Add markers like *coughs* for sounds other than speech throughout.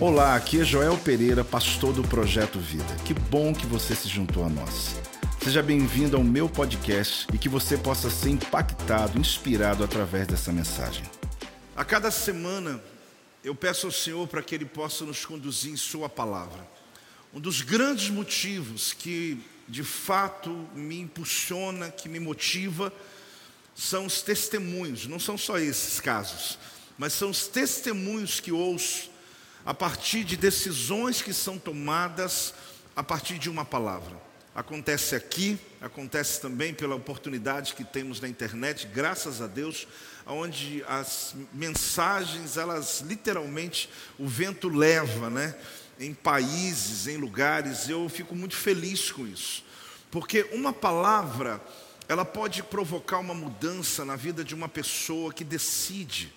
Olá, aqui é Joel Pereira, pastor do Projeto Vida. Que bom que você se juntou a nós. Seja bem-vindo ao meu podcast e que você possa ser impactado, inspirado através dessa mensagem. A cada semana eu peço ao Senhor para que Ele possa nos conduzir em Sua palavra. Um dos grandes motivos que de fato me impulsiona, que me motiva, são os testemunhos, não são só esses casos, mas são os testemunhos que ouço a partir de decisões que são tomadas a partir de uma palavra. Acontece aqui, acontece também pela oportunidade que temos na internet, graças a Deus, onde as mensagens, elas literalmente, o vento leva, né? Em países, em lugares, eu fico muito feliz com isso, porque uma palavra, ela pode provocar uma mudança na vida de uma pessoa que decide.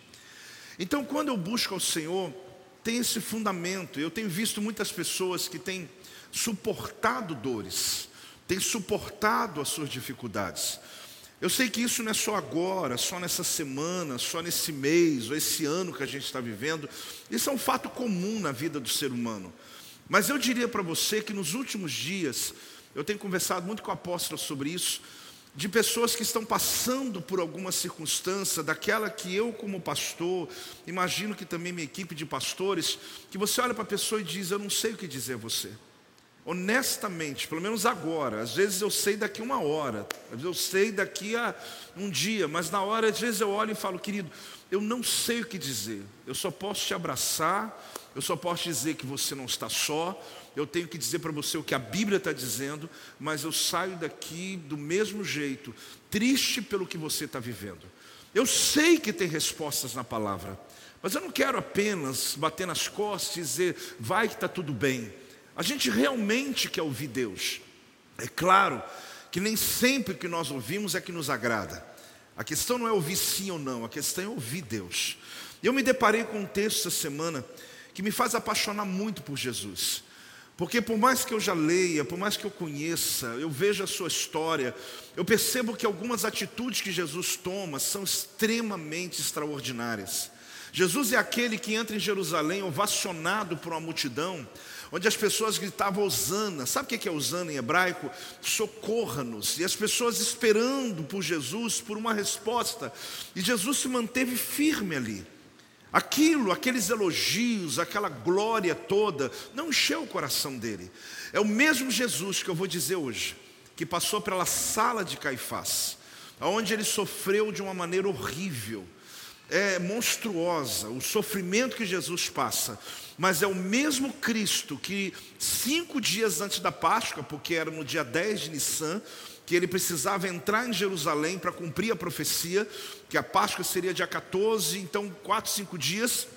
Então, quando eu busco ao Senhor, tem esse fundamento. Eu tenho visto muitas pessoas que têm suportado dores, têm suportado as suas dificuldades. Eu sei que isso não é só agora, só nessa semana, só nesse mês, ou esse ano que a gente está vivendo. Isso é um fato comum na vida do ser humano. Mas eu diria para você que nos últimos dias, eu tenho conversado muito com o apóstolo sobre isso, de pessoas que estão passando por alguma circunstância, daquela que eu, como pastor, imagino que também minha equipe de pastores, que você olha para a pessoa e diz: Eu não sei o que dizer a você. Honestamente, pelo menos agora, às vezes eu sei daqui uma hora, às vezes eu sei daqui a um dia, mas na hora, às vezes eu olho e falo, querido, eu não sei o que dizer, eu só posso te abraçar, eu só posso dizer que você não está só, eu tenho que dizer para você o que a Bíblia está dizendo, mas eu saio daqui do mesmo jeito, triste pelo que você está vivendo. Eu sei que tem respostas na palavra, mas eu não quero apenas bater nas costas e dizer, vai que está tudo bem. A gente realmente quer ouvir Deus. É claro que nem sempre que nós ouvimos é que nos agrada. A questão não é ouvir sim ou não, a questão é ouvir Deus. Eu me deparei com um texto essa semana que me faz apaixonar muito por Jesus. Porque por mais que eu já leia, por mais que eu conheça, eu veja a sua história, eu percebo que algumas atitudes que Jesus toma são extremamente extraordinárias. Jesus é aquele que entra em Jerusalém ovacionado por uma multidão, onde as pessoas gritavam Osana. Sabe o que é Osana em hebraico? Socorra-nos. E as pessoas esperando por Jesus, por uma resposta. E Jesus se manteve firme ali. Aquilo, aqueles elogios, aquela glória toda, não encheu o coração dele. É o mesmo Jesus que eu vou dizer hoje, que passou pela sala de Caifás, onde ele sofreu de uma maneira horrível, é monstruosa, o sofrimento que Jesus passa, mas é o mesmo Cristo que cinco dias antes da Páscoa, porque era no dia 10 de Nissan, que ele precisava entrar em Jerusalém para cumprir a profecia, que a Páscoa seria dia 14, então quatro, cinco dias,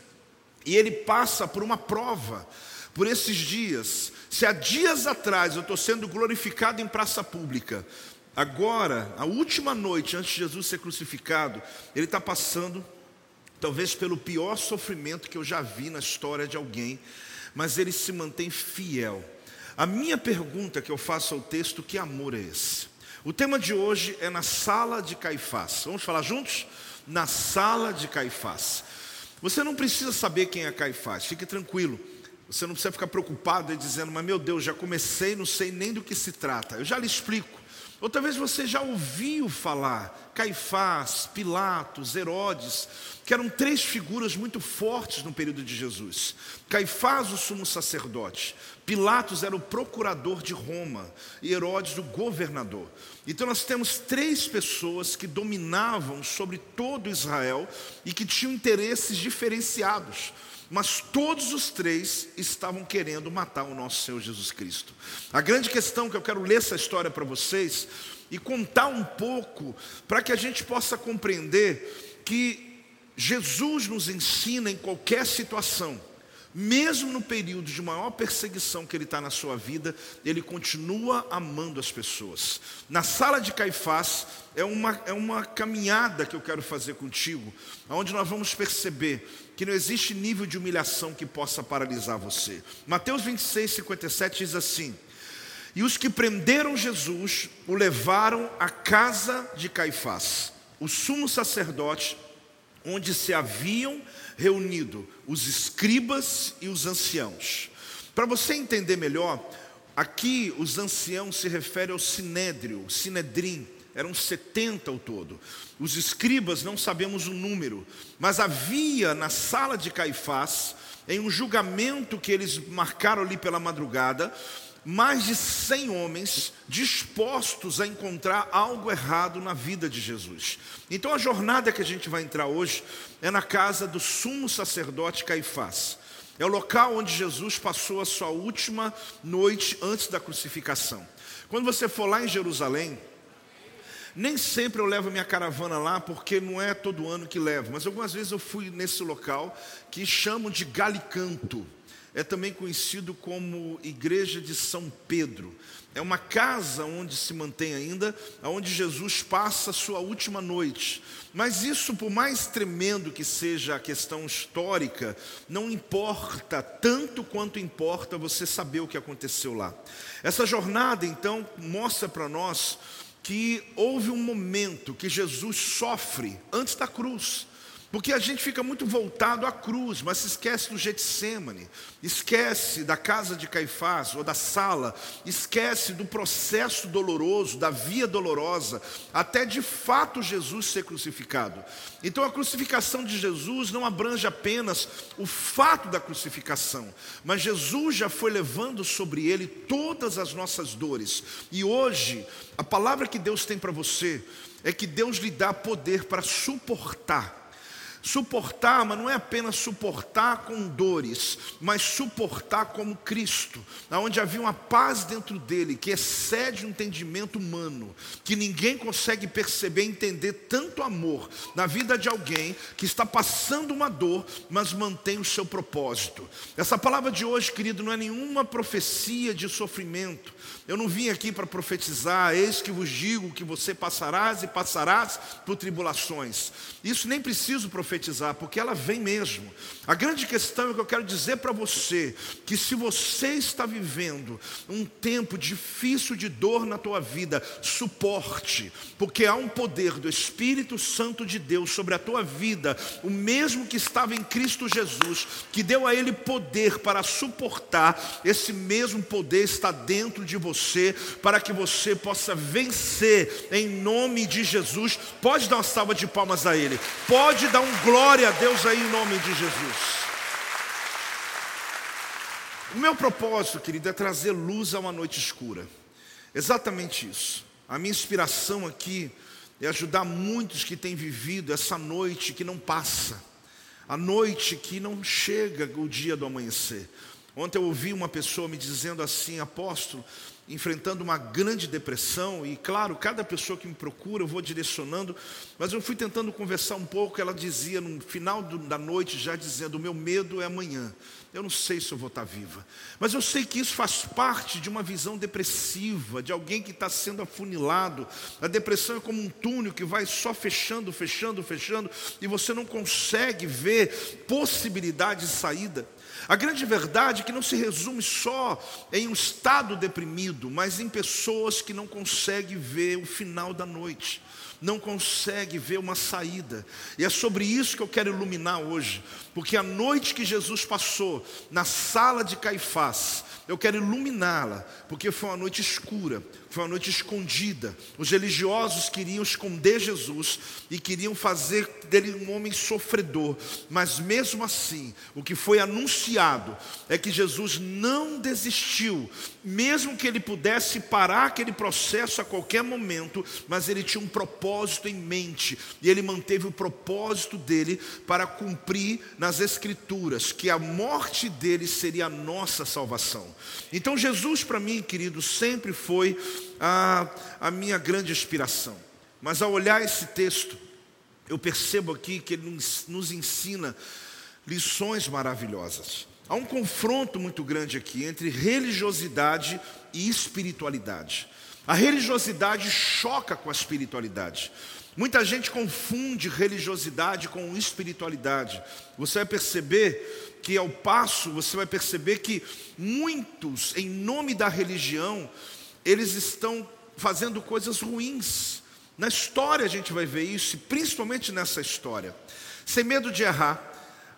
e ele passa por uma prova, por esses dias. Se há dias atrás eu estou sendo glorificado em praça pública, agora, a última noite antes de Jesus ser crucificado, ele está passando, talvez pelo pior sofrimento que eu já vi na história de alguém, mas ele se mantém fiel. A minha pergunta que eu faço ao texto: que amor é esse? O tema de hoje é na sala de Caifás. Vamos falar juntos? Na sala de Caifás. Você não precisa saber quem é Caifás, fique tranquilo. Você não precisa ficar preocupado e dizendo, mas meu Deus, já comecei, não sei nem do que se trata. Eu já lhe explico. Ou talvez você já ouviu falar, Caifás, Pilatos, Herodes, que eram três figuras muito fortes no período de Jesus. Caifás, o sumo sacerdote, Pilatos era o procurador de Roma e Herodes o governador. Então nós temos três pessoas que dominavam sobre todo Israel e que tinham interesses diferenciados. Mas todos os três estavam querendo matar o nosso Senhor Jesus Cristo. A grande questão que eu quero ler essa história para vocês e contar um pouco para que a gente possa compreender que Jesus nos ensina em qualquer situação mesmo no período de maior perseguição que ele está na sua vida, ele continua amando as pessoas. Na sala de Caifás, é uma, é uma caminhada que eu quero fazer contigo, onde nós vamos perceber que não existe nível de humilhação que possa paralisar você. Mateus 26, 57 diz assim: E os que prenderam Jesus o levaram à casa de Caifás, o sumo sacerdote, onde se haviam reunido os escribas e os anciãos. Para você entender melhor, aqui os anciãos se referem ao sinédrio, sinedrim, eram 70 ao todo. Os escribas não sabemos o número, mas havia na sala de Caifás, em um julgamento que eles marcaram ali pela madrugada, mais de 100 homens dispostos a encontrar algo errado na vida de Jesus. Então a jornada que a gente vai entrar hoje é na casa do sumo sacerdote Caifás. É o local onde Jesus passou a sua última noite antes da crucificação. Quando você for lá em Jerusalém, nem sempre eu levo minha caravana lá, porque não é todo ano que levo, mas algumas vezes eu fui nesse local que chamam de Galicanto é também conhecido como Igreja de São Pedro. É uma casa onde se mantém ainda, onde Jesus passa a sua última noite. Mas isso, por mais tremendo que seja a questão histórica, não importa tanto quanto importa você saber o que aconteceu lá. Essa jornada, então, mostra para nós que houve um momento que Jesus sofre antes da cruz. Porque a gente fica muito voltado à cruz, mas esquece do Getsemane, esquece da casa de Caifás ou da sala, esquece do processo doloroso, da via dolorosa, até de fato Jesus ser crucificado. Então a crucificação de Jesus não abrange apenas o fato da crucificação, mas Jesus já foi levando sobre ele todas as nossas dores. E hoje, a palavra que Deus tem para você é que Deus lhe dá poder para suportar Suportar, mas não é apenas suportar com dores, mas suportar como Cristo, onde havia uma paz dentro dele que excede o entendimento humano, que ninguém consegue perceber e entender tanto amor na vida de alguém que está passando uma dor, mas mantém o seu propósito. Essa palavra de hoje, querido, não é nenhuma profecia de sofrimento. Eu não vim aqui para profetizar, eis que vos digo que você passarás e passarás por tribulações. Isso nem preciso profetizar porque ela vem mesmo. A grande questão é que eu quero dizer para você que se você está vivendo um tempo difícil de dor na tua vida, suporte, porque há um poder do Espírito Santo de Deus sobre a tua vida, o mesmo que estava em Cristo Jesus, que deu a ele poder para suportar, esse mesmo poder está dentro de você para que você possa vencer em nome de Jesus. Pode dar uma salva de palmas a ele. Pode dar um glória a Deus aí em nome de Jesus. O meu propósito, querido, é trazer luz a uma noite escura. Exatamente isso. A minha inspiração aqui é ajudar muitos que têm vivido essa noite que não passa, a noite que não chega o dia do amanhecer. Ontem eu ouvi uma pessoa me dizendo assim, apóstolo, enfrentando uma grande depressão, e claro, cada pessoa que me procura eu vou direcionando, mas eu fui tentando conversar um pouco. Ela dizia no final do, da noite, já dizendo: O meu medo é amanhã, eu não sei se eu vou estar viva, mas eu sei que isso faz parte de uma visão depressiva, de alguém que está sendo afunilado. A depressão é como um túnel que vai só fechando, fechando, fechando, e você não consegue ver possibilidade de saída. A grande verdade é que não se resume só em um estado deprimido, mas em pessoas que não conseguem ver o final da noite, não conseguem ver uma saída. E é sobre isso que eu quero iluminar hoje, porque a noite que Jesus passou na sala de Caifás, eu quero iluminá-la, porque foi uma noite escura, foi uma noite escondida. Os religiosos queriam esconder Jesus e queriam fazer dele um homem sofredor, mas mesmo assim, o que foi anunciado é que Jesus não desistiu, mesmo que ele pudesse parar aquele processo a qualquer momento, mas ele tinha um propósito em mente e ele manteve o propósito dele para cumprir nas Escrituras que a morte dele seria a nossa salvação. Então, Jesus, para mim, querido, sempre foi a, a minha grande inspiração. Mas ao olhar esse texto, eu percebo aqui que ele nos, ensina lições maravilhosas. Há um confronto muito grande aqui entre religiosidade e espiritualidade. A religiosidade choca com a espiritualidade. Muita gente confunde religiosidade com espiritualidade. Você vai perceber que ao passo, você vai perceber que muitos, em nome da religião, eles estão fazendo coisas ruins. Na história a gente vai ver isso, principalmente nessa história. Sem medo de errar,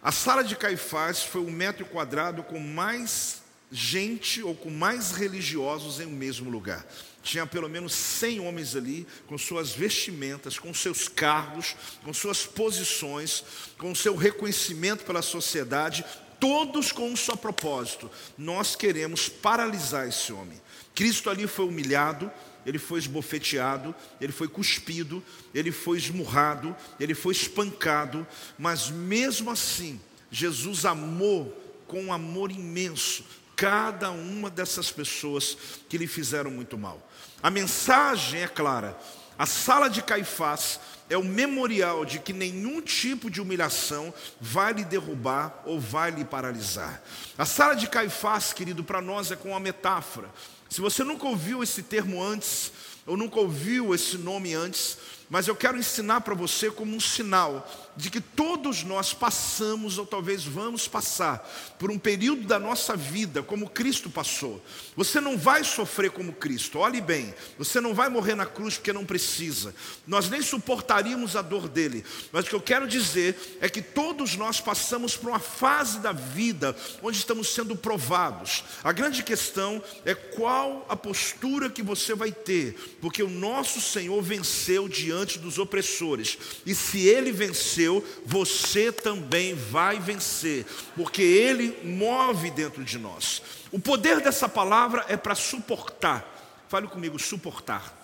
A sala de Caifás foi um metro quadrado com mais gente ou com mais religiosos em um mesmo lugar. Tinha pelo menos 100 homens ali, com suas vestimentas, com seus cargos, com suas posições, com seu reconhecimento pela sociedade, todos com um só propósito: nós queremos paralisar esse homem. Cristo ali foi humilhado, ele foi esbofeteado, ele foi cuspido, ele foi esmurrado, ele foi espancado, mas mesmo assim, Jesus amou com um amor imenso cada uma dessas pessoas que lhe fizeram muito mal. A mensagem é clara: a sala de Caifás é o memorial de que nenhum tipo de humilhação vai lhe derrubar ou vai lhe paralisar. A sala de Caifás, querido, para nós é com uma metáfora. Se você nunca ouviu esse termo antes, ou nunca ouviu esse nome antes, mas eu quero ensinar para você como um sinal de que todos nós passamos, ou talvez vamos passar, por um período da nossa vida como Cristo passou. Você não vai sofrer como Cristo, olhe bem, você não vai morrer na cruz porque não precisa, nós nem suportaríamos a dor dele, mas o que eu quero dizer é que todos nós passamos por uma fase da vida onde estamos sendo provados. A grande questão é qual a postura que você vai ter, porque o nosso Senhor venceu diante dos opressores, e se ele venceu, venceu, você também vai vencer, porque Ele move dentro de nós. O poder dessa palavra é para suportar. Fale comigo, suportar.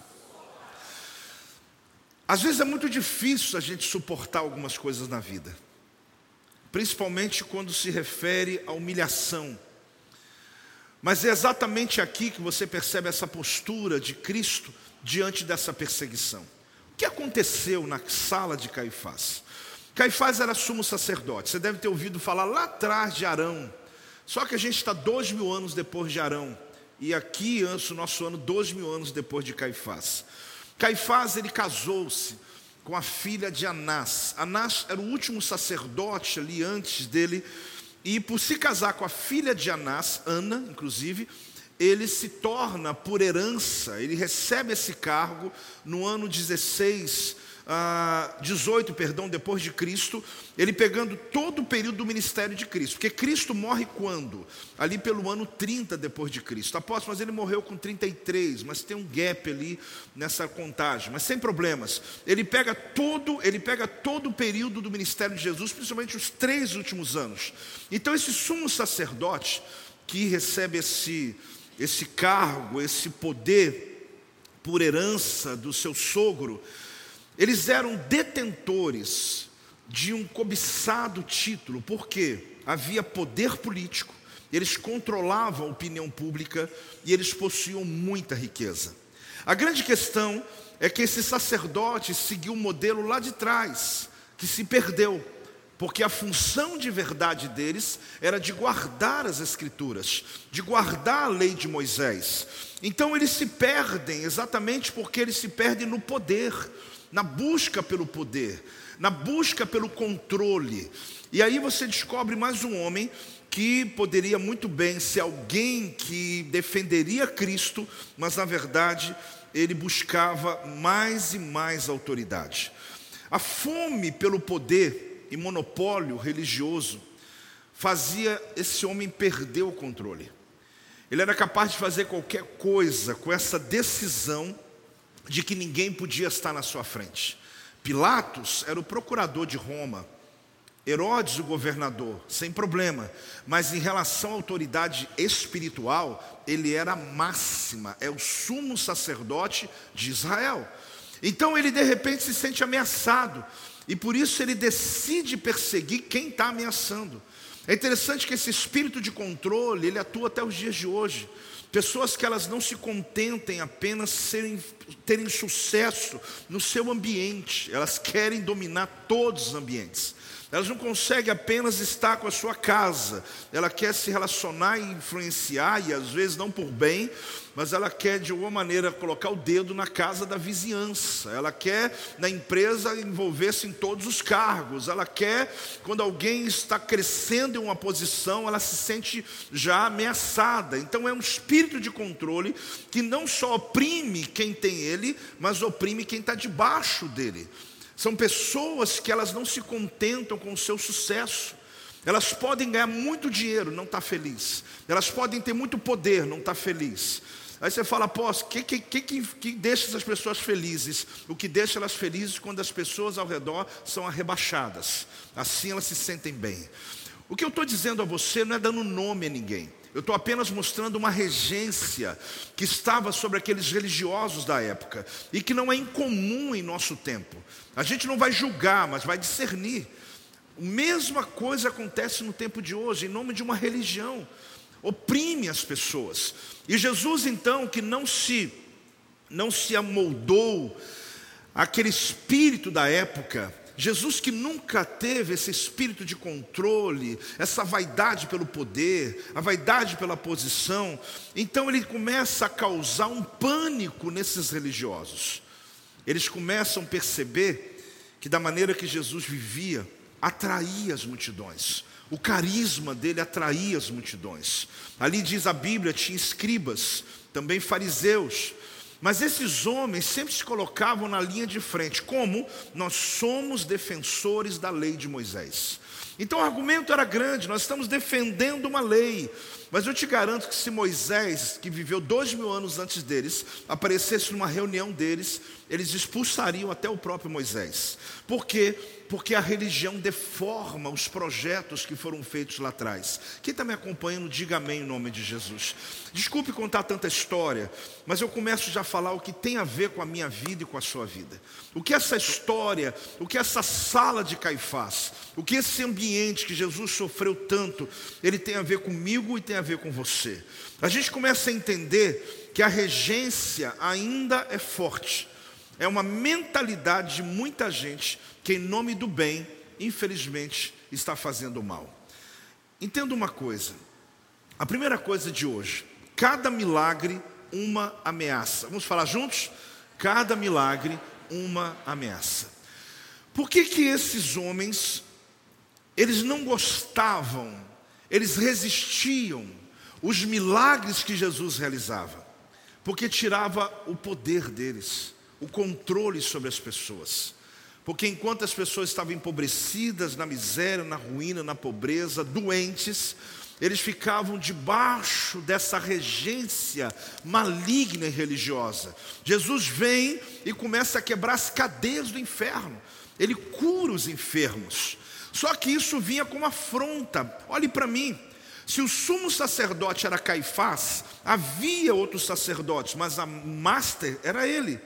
Às vezes é muito difícil a gente suportar algumas coisas na vida, principalmente quando se refere à humilhação. Mas é exatamente aqui que você percebe essa postura de Cristo diante dessa perseguição. O que aconteceu na sala de Caifás? Caifás era sumo sacerdote. Você deve ter ouvido falar lá atrás de Arão. Só que a gente está dois mil anos depois de Arão. E aqui, o nosso ano, dois mil anos depois de Caifás. Caifás, ele casou-se com a filha de Anás. Anás era o último sacerdote ali antes dele. E por se casar com a filha de Anás, Ana, inclusive, ele se torna por herança, ele recebe esse cargo no ano 16 ah, 18, perdão, depois de Cristo, ele pegando todo o período do ministério de Cristo, porque Cristo morre quando? Ali pelo ano 30 depois de Cristo. Apóstolo, mas ele morreu com 33, mas tem um gap ali nessa contagem, mas sem problemas. Ele pega todo, ele pega todo o período do ministério de Jesus, principalmente os três últimos anos. Então esse sumo sacerdote que recebe esse esse cargo, esse poder por herança do seu sogro, eles eram detentores de um cobiçado título, porque havia poder político, eles controlavam a opinião pública e eles possuíam muita riqueza. A grande questão é que esse sacerdote seguiu um modelo lá de trás, que se perdeu, porque a função de verdade deles era de guardar as Escrituras, de guardar a lei de Moisés. Então eles se perdem exatamente porque eles se perdem no poder na busca pelo poder, na busca pelo controle. E aí você descobre mais um homem que poderia muito bem ser alguém que defenderia Cristo, mas na verdade ele buscava mais e mais autoridade. A fome pelo poder e monopólio religioso fazia esse homem perder o controle. Ele era capaz de fazer qualquer coisa com essa decisão de que ninguém podia estar na sua frente. Pilatos era o procurador de Roma, Herodes o governador, sem problema, mas em relação à autoridade espiritual, ele era a máxima, é o sumo sacerdote de Israel. Então ele de repente se sente ameaçado, e por isso ele decide perseguir quem está ameaçando. É interessante que esse espírito de controle, ele atua até os dias de hoje. Pessoas que elas não se contentem apenas serem, terem sucesso no seu ambiente, elas querem dominar todos os ambientes. Elas não conseguem apenas estar com a sua casa, ela quer se relacionar e influenciar, e às vezes não por bem, mas ela quer de alguma maneira colocar o dedo na casa da vizinhança, ela quer na empresa envolver-se em todos os cargos, ela quer, quando alguém está crescendo em uma posição, ela se sente já ameaçada. Então é um espírito de controle que não só oprime quem tem ele, mas oprime quem está debaixo dele. São pessoas que elas não se contentam com o seu sucesso. Elas podem ganhar muito dinheiro, não está feliz. Elas podem ter muito poder, não está feliz. Aí você fala, apóstolo, o que, que, que, que deixa essas pessoas felizes? O que deixa elas felizes quando as pessoas ao redor são arrebaixadas. Assim elas se sentem bem. O que eu estou dizendo a você não é dando nome a ninguém. Eu estou apenas mostrando uma regência que estava sobre aqueles religiosos da época e que não é incomum em nosso tempo. A gente não vai julgar, mas vai discernir. A mesma coisa acontece no tempo de hoje, em nome de uma religião oprime as pessoas. E Jesus então, que não se não se amoldou aquele espírito da época, Jesus que nunca teve esse espírito de controle, essa vaidade pelo poder, a vaidade pela posição, então ele começa a causar um pânico nesses religiosos. Eles começam a perceber que da maneira que Jesus vivia, atraía as multidões. O carisma dele atraía as multidões. Ali diz a Bíblia: tinha escribas, também fariseus. Mas esses homens sempre se colocavam na linha de frente, como nós somos defensores da lei de Moisés. Então o argumento era grande, nós estamos defendendo uma lei. Mas eu te garanto que se Moisés, que viveu dois mil anos antes deles, aparecesse numa reunião deles, eles expulsariam até o próprio Moisés. Por quê? porque a religião deforma os projetos que foram feitos lá atrás. Quem está me acompanhando, diga amém em nome de Jesus. Desculpe contar tanta história, mas eu começo já a falar o que tem a ver com a minha vida e com a sua vida. O que essa história, o que essa sala de Caifás, o que esse ambiente que Jesus sofreu tanto, ele tem a ver comigo e tem a ver com você. A gente começa a entender que a regência ainda é forte. É uma mentalidade de muita gente que, em nome do bem, infelizmente, está fazendo mal. Entenda uma coisa: a primeira coisa de hoje, cada milagre, uma ameaça. Vamos falar juntos? Cada milagre, uma ameaça. Por que, que esses homens, eles não gostavam, eles resistiam os milagres que Jesus realizava? Porque tirava o poder deles, o controle sobre as pessoas. Porque enquanto as pessoas estavam empobrecidas, na miséria, na ruína, na pobreza, doentes, eles ficavam debaixo dessa regência maligna e religiosa. Jesus vem e começa a quebrar as cadeias do inferno. Ele cura os enfermos. Só que isso vinha como afronta. Olhe para mim. Se o sumo sacerdote era Caifás, havia outros sacerdotes, mas a master era ele.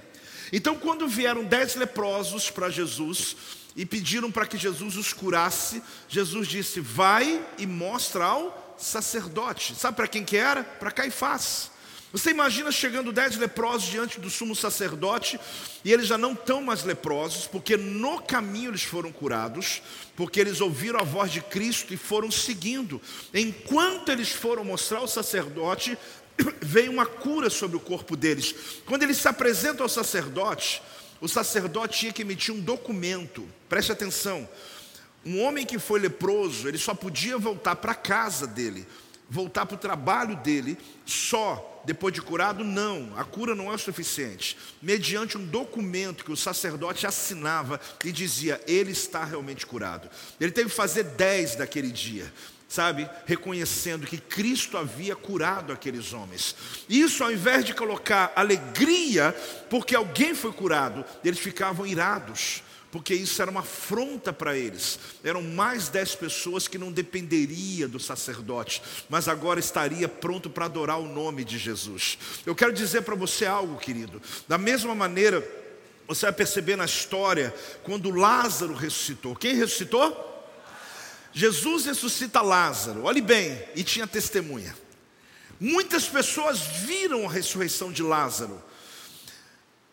Então, quando vieram dez leprosos para Jesus e pediram para que Jesus os curasse, Jesus disse: Vai e mostra ao sacerdote. Sabe para quem que era? Para Caifás. Você imagina chegando dez leprosos diante do sumo sacerdote e eles já não estão mais leprosos, porque no caminho eles foram curados, porque eles ouviram a voz de Cristo e foram seguindo. Enquanto eles foram mostrar ao sacerdote, *coughs* veio uma cura sobre o corpo deles. Quando eles se apresentam ao sacerdote, o sacerdote tinha que emitir um documento. Preste atenção. Um homem que foi leproso, ele só podia voltar para a casa dele, voltar para o trabalho dele, só depois de curado? Não, a cura não é o suficiente. Mediante um documento que o sacerdote assinava e dizia, ele está realmente curado. Ele teve que fazer dez daquele dia sabe, reconhecendo que Cristo havia curado aqueles homens. Isso, ao invés de colocar alegria, porque alguém foi curado, eles ficavam irados, porque isso era uma afronta para eles. Eram mais dez pessoas que não dependeria do sacerdote, mas agora estaria pronto para adorar o nome de Jesus. Eu quero dizer para você algo, querido. Da mesma maneira, você vai perceber na história quando Lázaro ressuscitou. Quem ressuscitou? Jesus ressuscita Lázaro, olhe bem, e tinha testemunha. Muitas pessoas viram a ressurreição de Lázaro.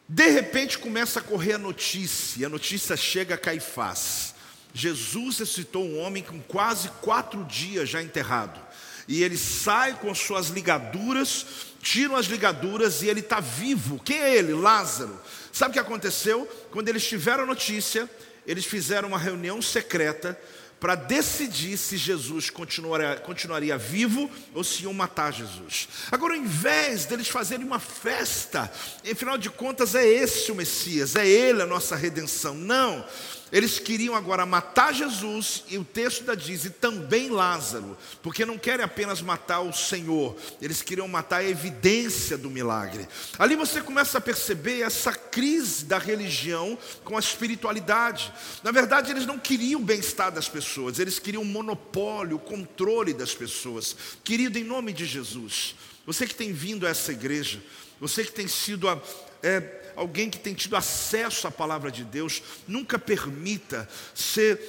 De repente começa a correr a notícia, e a notícia chega a Caifás. Jesus ressuscitou um homem com quase quatro dias já enterrado. E ele sai com suas ligaduras, tiram as ligaduras e ele está vivo. Quem é ele? Lázaro. Sabe o que aconteceu? Quando eles tiveram a notícia, eles fizeram uma reunião secreta para decidir se Jesus continuaria, continuaria, vivo ou se iam matar Jesus. Agora, ao invés deles fazerem uma festa, afinal de contas, é esse o Messias, é ele a nossa redenção. Não, eles queriam agora matar Jesus, e o texto da diz, e também Lázaro, porque não querem apenas matar o Senhor, eles queriam matar a evidência do milagre. Ali você começa a perceber essa crise da religião com a espiritualidade. Na verdade, eles não queriam o bem-estar das pessoas, eles queriam o monopólio, o controle das pessoas. Querido, em nome de Jesus, você que tem vindo a essa igreja, você que tem sido a, é, alguém que tem tido acesso à palavra de Deus, nunca permita ser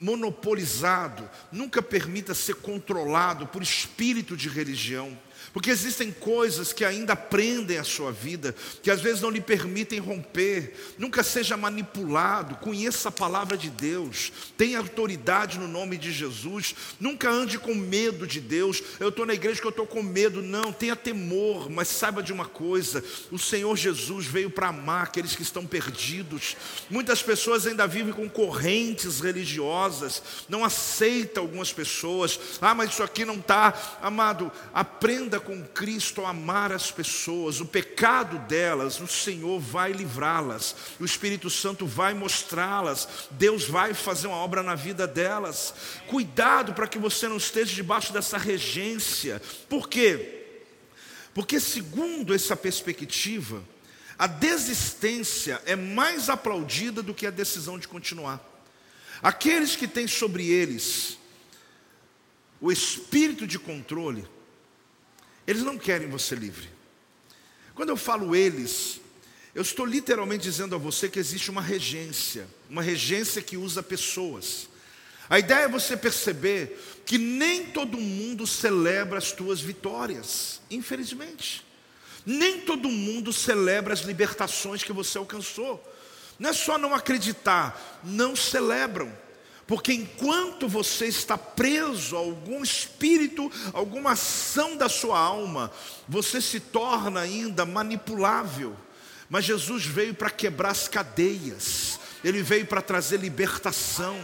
monopolizado, nunca permita ser controlado por espírito de religião. Porque existem coisas que ainda prendem a sua vida, que às vezes não lhe permitem romper. Nunca seja manipulado, conheça a palavra de Deus, tenha autoridade no nome de Jesus. Nunca ande com medo de Deus. Eu estou na igreja que eu estou com medo. Não, tenha temor, mas saiba de uma coisa: o Senhor Jesus veio para amar aqueles que estão perdidos. Muitas pessoas ainda vivem com correntes religiosas, não aceita algumas pessoas. Ah, mas isso aqui não está, amado. Aprenda com Cristo a amar as pessoas, o pecado delas, o Senhor vai livrá-las, o Espírito Santo vai mostrá-las, Deus vai fazer uma obra na vida delas. Cuidado para que você não esteja debaixo dessa regência. Por quê? Porque, segundo essa perspectiva, a desistência é mais aplaudida do que a decisão de continuar. Aqueles que têm sobre eles o espírito de controle, eles não querem você livre. Quando eu falo eles, eu estou literalmente dizendo a você que existe uma regência, uma regência que usa pessoas. A ideia é você perceber que nem todo mundo celebra as tuas vitórias, infelizmente. Nem todo mundo celebra as libertações que você alcançou. Não é só não acreditar, não celebram. Porque enquanto você está preso a algum espírito, alguma ação da sua alma, você se torna ainda manipulável. Mas Jesus veio para quebrar as cadeias, ele veio para trazer libertação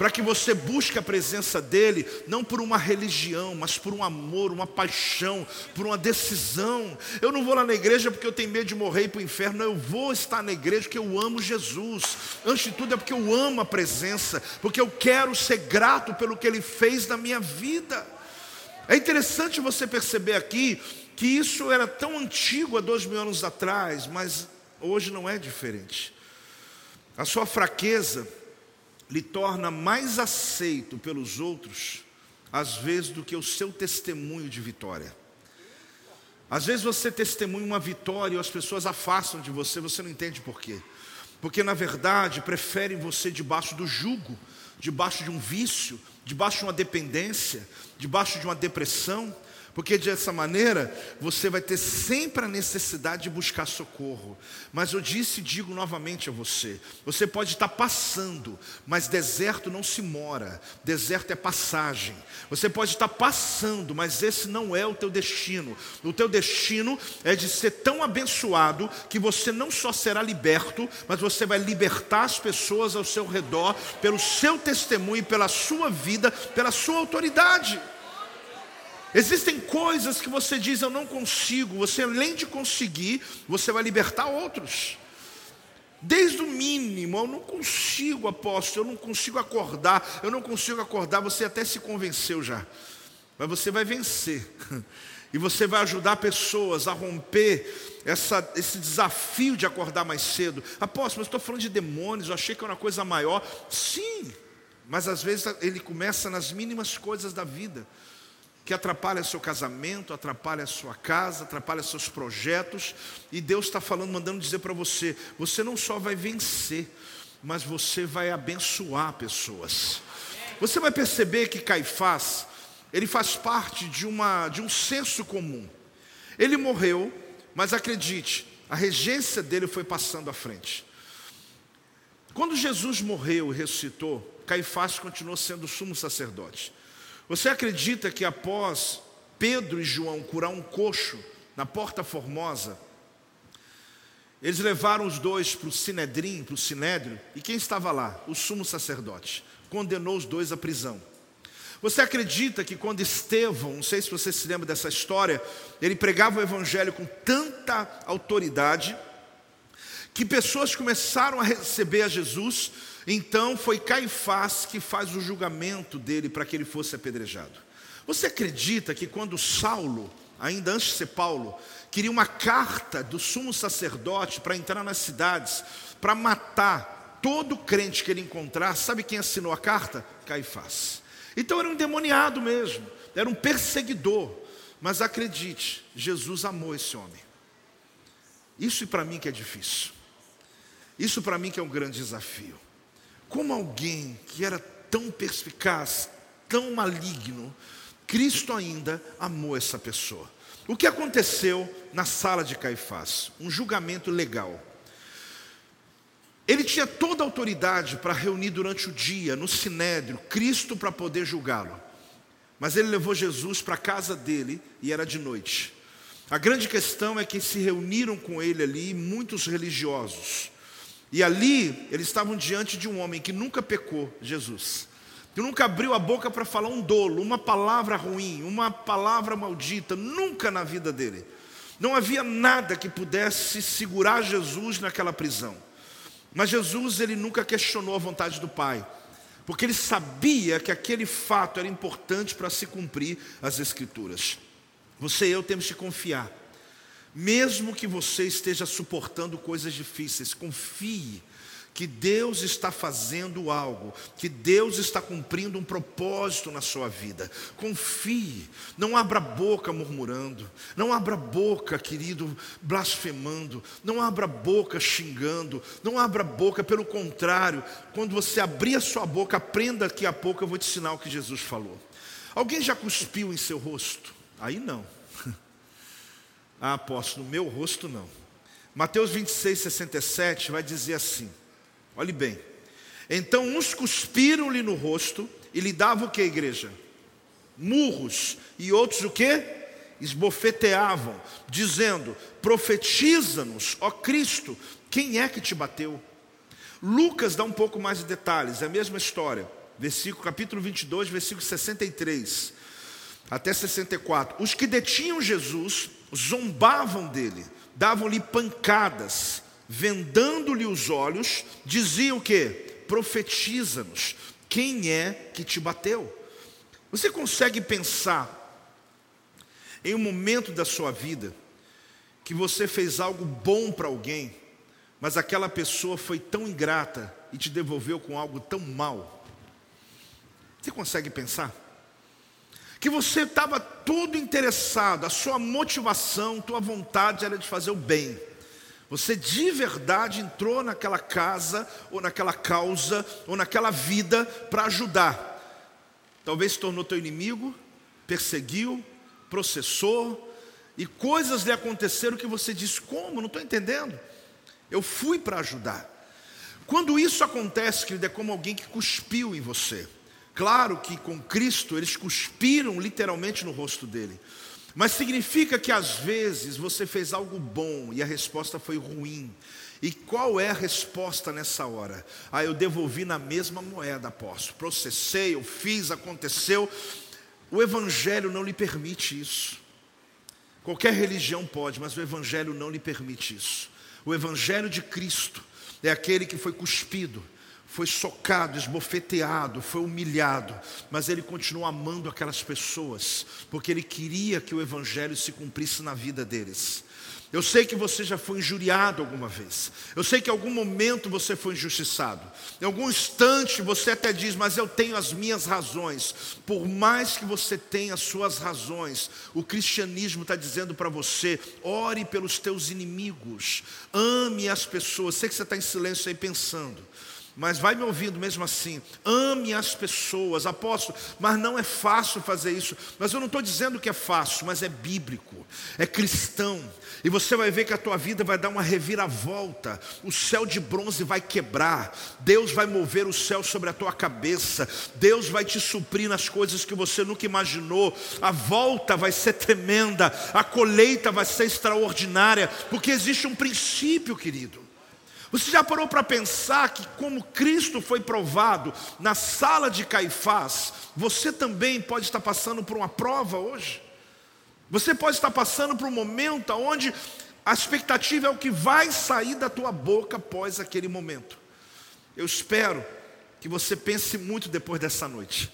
para que você busque a presença dEle, não por uma religião, mas por um amor, uma paixão, por uma decisão. Eu não vou lá na igreja porque eu tenho medo de morrer e para o inferno, eu vou estar na igreja porque eu amo Jesus. Antes de tudo é porque eu amo a presença, porque eu quero ser grato pelo que Ele fez na minha vida. É interessante você perceber aqui que isso era tão antigo há dois mil anos atrás, mas hoje não é diferente. A sua fraqueza lhe torna mais aceito pelos outros, às vezes, do que o seu testemunho de vitória. Às vezes você testemunha uma vitória e as pessoas afastam de você, você não entende por quê. Porque na verdade preferem você debaixo do jugo, debaixo de um vício, debaixo de uma dependência, debaixo de uma depressão, porque dessa maneira você vai ter sempre a necessidade de buscar socorro. Mas eu disse e digo novamente a você: você pode estar passando, mas deserto não se mora, deserto é passagem. Você pode estar passando, mas esse não é o teu destino. O teu destino é de ser tão abençoado que você não só será liberto, mas você vai libertar as pessoas ao seu redor pelo seu testemunho, pela sua vida, pela sua autoridade. Existem coisas que você diz eu não consigo, você além de conseguir, você vai libertar outros. Desde o mínimo, eu não consigo, apóstolo, eu não consigo acordar, eu não consigo acordar, você até se convenceu já. Mas você vai vencer. *laughs* E você vai ajudar pessoas a romper essa, esse desafio de acordar mais cedo. Apóstolo, mas estou falando de demônios, eu achei que era uma coisa maior. Sim, mas às vezes ele começa nas mínimas coisas da vida que atrapalha seu casamento, atrapalha sua casa, atrapalha seus projetos, e Deus está falando, mandando dizer para você: você não só vai vencer, mas você vai abençoar pessoas. Você vai perceber que Caifás, ele faz parte de, uma, de um senso comum. Ele morreu, mas acredite, a regência dele foi passando à frente. Quando Jesus morreu e ressuscitou, Caifás continuou sendo sumo sacerdote. Você acredita que após Pedro e João curar um coxo na Porta Formosa, eles levaram os dois para o Sinedrim, para o Sinédrio, e quem estava lá? O sumo sacerdote. Condenou os dois à prisão. Você acredita que quando Estevão, não sei se você se lembra dessa história, ele pregava o evangelho com tanta autoridade, que pessoas começaram a receber a Jesus, Então foi Caifás que faz o julgamento dele para que ele fosse apedrejado. Você acredita que quando Saulo, ainda antes de ser Paulo, queria uma carta do sumo sacerdote para entrar nas cidades, para matar todo crente que ele encontrar, sabe quem assinou a carta? Caifás. Então era um demoniado mesmo, era um perseguidor. Mas acredite, Jesus amou esse homem. Isso para mim que é difícil. Isso para mim que é um grande desafio. Como alguém que era tão perspicaz, tão maligno, Cristo ainda amou essa pessoa. O que aconteceu na sala de Caifás? Um julgamento legal. Ele tinha toda a autoridade para reunir durante o dia, no sinédrio, Cristo para poder julgá-lo. Mas ele levou Jesus para a casa dele e era de noite. A grande questão é que se reuniram com ele ali muitos religiosos. E ali eles estavam diante de um homem que nunca pecou, Jesus. Que nunca abriu a boca para falar um dolo, uma palavra ruim, uma palavra maldita, nunca na vida dele. Não havia nada que pudesse segurar Jesus naquela prisão. Mas Jesus ele nunca questionou a vontade do Pai porque ele sabia que aquele fato era importante para se cumprir as Escrituras. Você e eu temos que confiar, mesmo que você esteja suportando coisas difíceis, confie que Deus está fazendo algo, que Deus está cumprindo um propósito na sua vida. Confie, não abra boca murmurando, não abra boca, querido, blasfemando, não abra boca xingando, não abra boca, pelo contrário, quando você abrir a sua boca, aprenda que a pouco eu vou te ensinar o que Jesus falou. Alguém já cuspiu em seu rosto? Aí não. Ah, no meu rosto não. Mateus 26, 67 vai dizer assim: Olhe bem. Então uns cuspiram-lhe no rosto e lhe davam o que, igreja? Murros. E outros o que? Esbofeteavam, dizendo: Profetiza-nos, ó Cristo, quem é que te bateu? Lucas dá um pouco mais de detalhes, é a mesma história. Versículo, capítulo 22, versículo 63 até 64. Os que detinham Jesus zombavam dele, davam-lhe pancadas, vendando-lhe os olhos, dizia o que? Profetiza-nos, quem é que te bateu? Você consegue pensar em um momento da sua vida que você fez algo bom para alguém, mas aquela pessoa foi tão ingrata e te devolveu com algo tão mal? Você consegue pensar? Que você estava todo interessado, a sua motivação, tua vontade era de fazer o bem. Você de verdade entrou naquela casa, ou naquela causa, ou naquela vida para ajudar. Talvez se tornou teu inimigo, perseguiu, processou, e coisas lhe aconteceram que você diz: como? Não estou entendendo. Eu fui para ajudar. Quando isso acontece, querido, é como alguém que cuspiu em você. Claro que com Cristo eles cuspiram literalmente no rosto dele. Mas significa que às vezes você fez algo bom e a resposta foi ruim. E qual é a resposta nessa hora? Ah, eu devolvi na mesma moeda, apóstolo. Processei, eu fiz, aconteceu. O Evangelho não lhe permite isso. Qualquer religião pode, mas o Evangelho não lhe permite isso. O Evangelho de Cristo é aquele que foi cuspido, foi socado, esbofeteado, foi humilhado, mas ele continuou amando aquelas pessoas, porque ele queria que o Evangelho se cumprisse na vida deles. Eu sei que você já foi injuriado alguma vez. Eu sei que em algum momento você foi injustiçado. Em algum instante você até diz, mas eu tenho as minhas razões. Por mais que você tenha as suas razões, o cristianismo está dizendo para você: ore pelos teus inimigos, ame as pessoas. Sei que você está em silêncio aí pensando mas vai me ouvindo mesmo assim. Ame as pessoas, apóstolo, mas não é fácil fazer isso. Mas eu não estou dizendo que é fácil, mas é bíblico, é cristão. E você vai ver que a tua vida vai dar uma reviravolta. O céu de bronze vai quebrar. Deus vai mover o céu sobre a tua cabeça. Deus vai te suprir nas coisas que você nunca imaginou. A volta vai ser tremenda. A colheita vai ser extraordinária. Porque existe um princípio, querido. Você já parou para pensar que, como Cristo foi provado na sala de Caifás, você também pode estar passando por uma prova hoje? Você pode estar passando por um momento onde a expectativa é o que vai sair da tua boca após aquele momento. Eu espero que você pense muito depois dessa noite.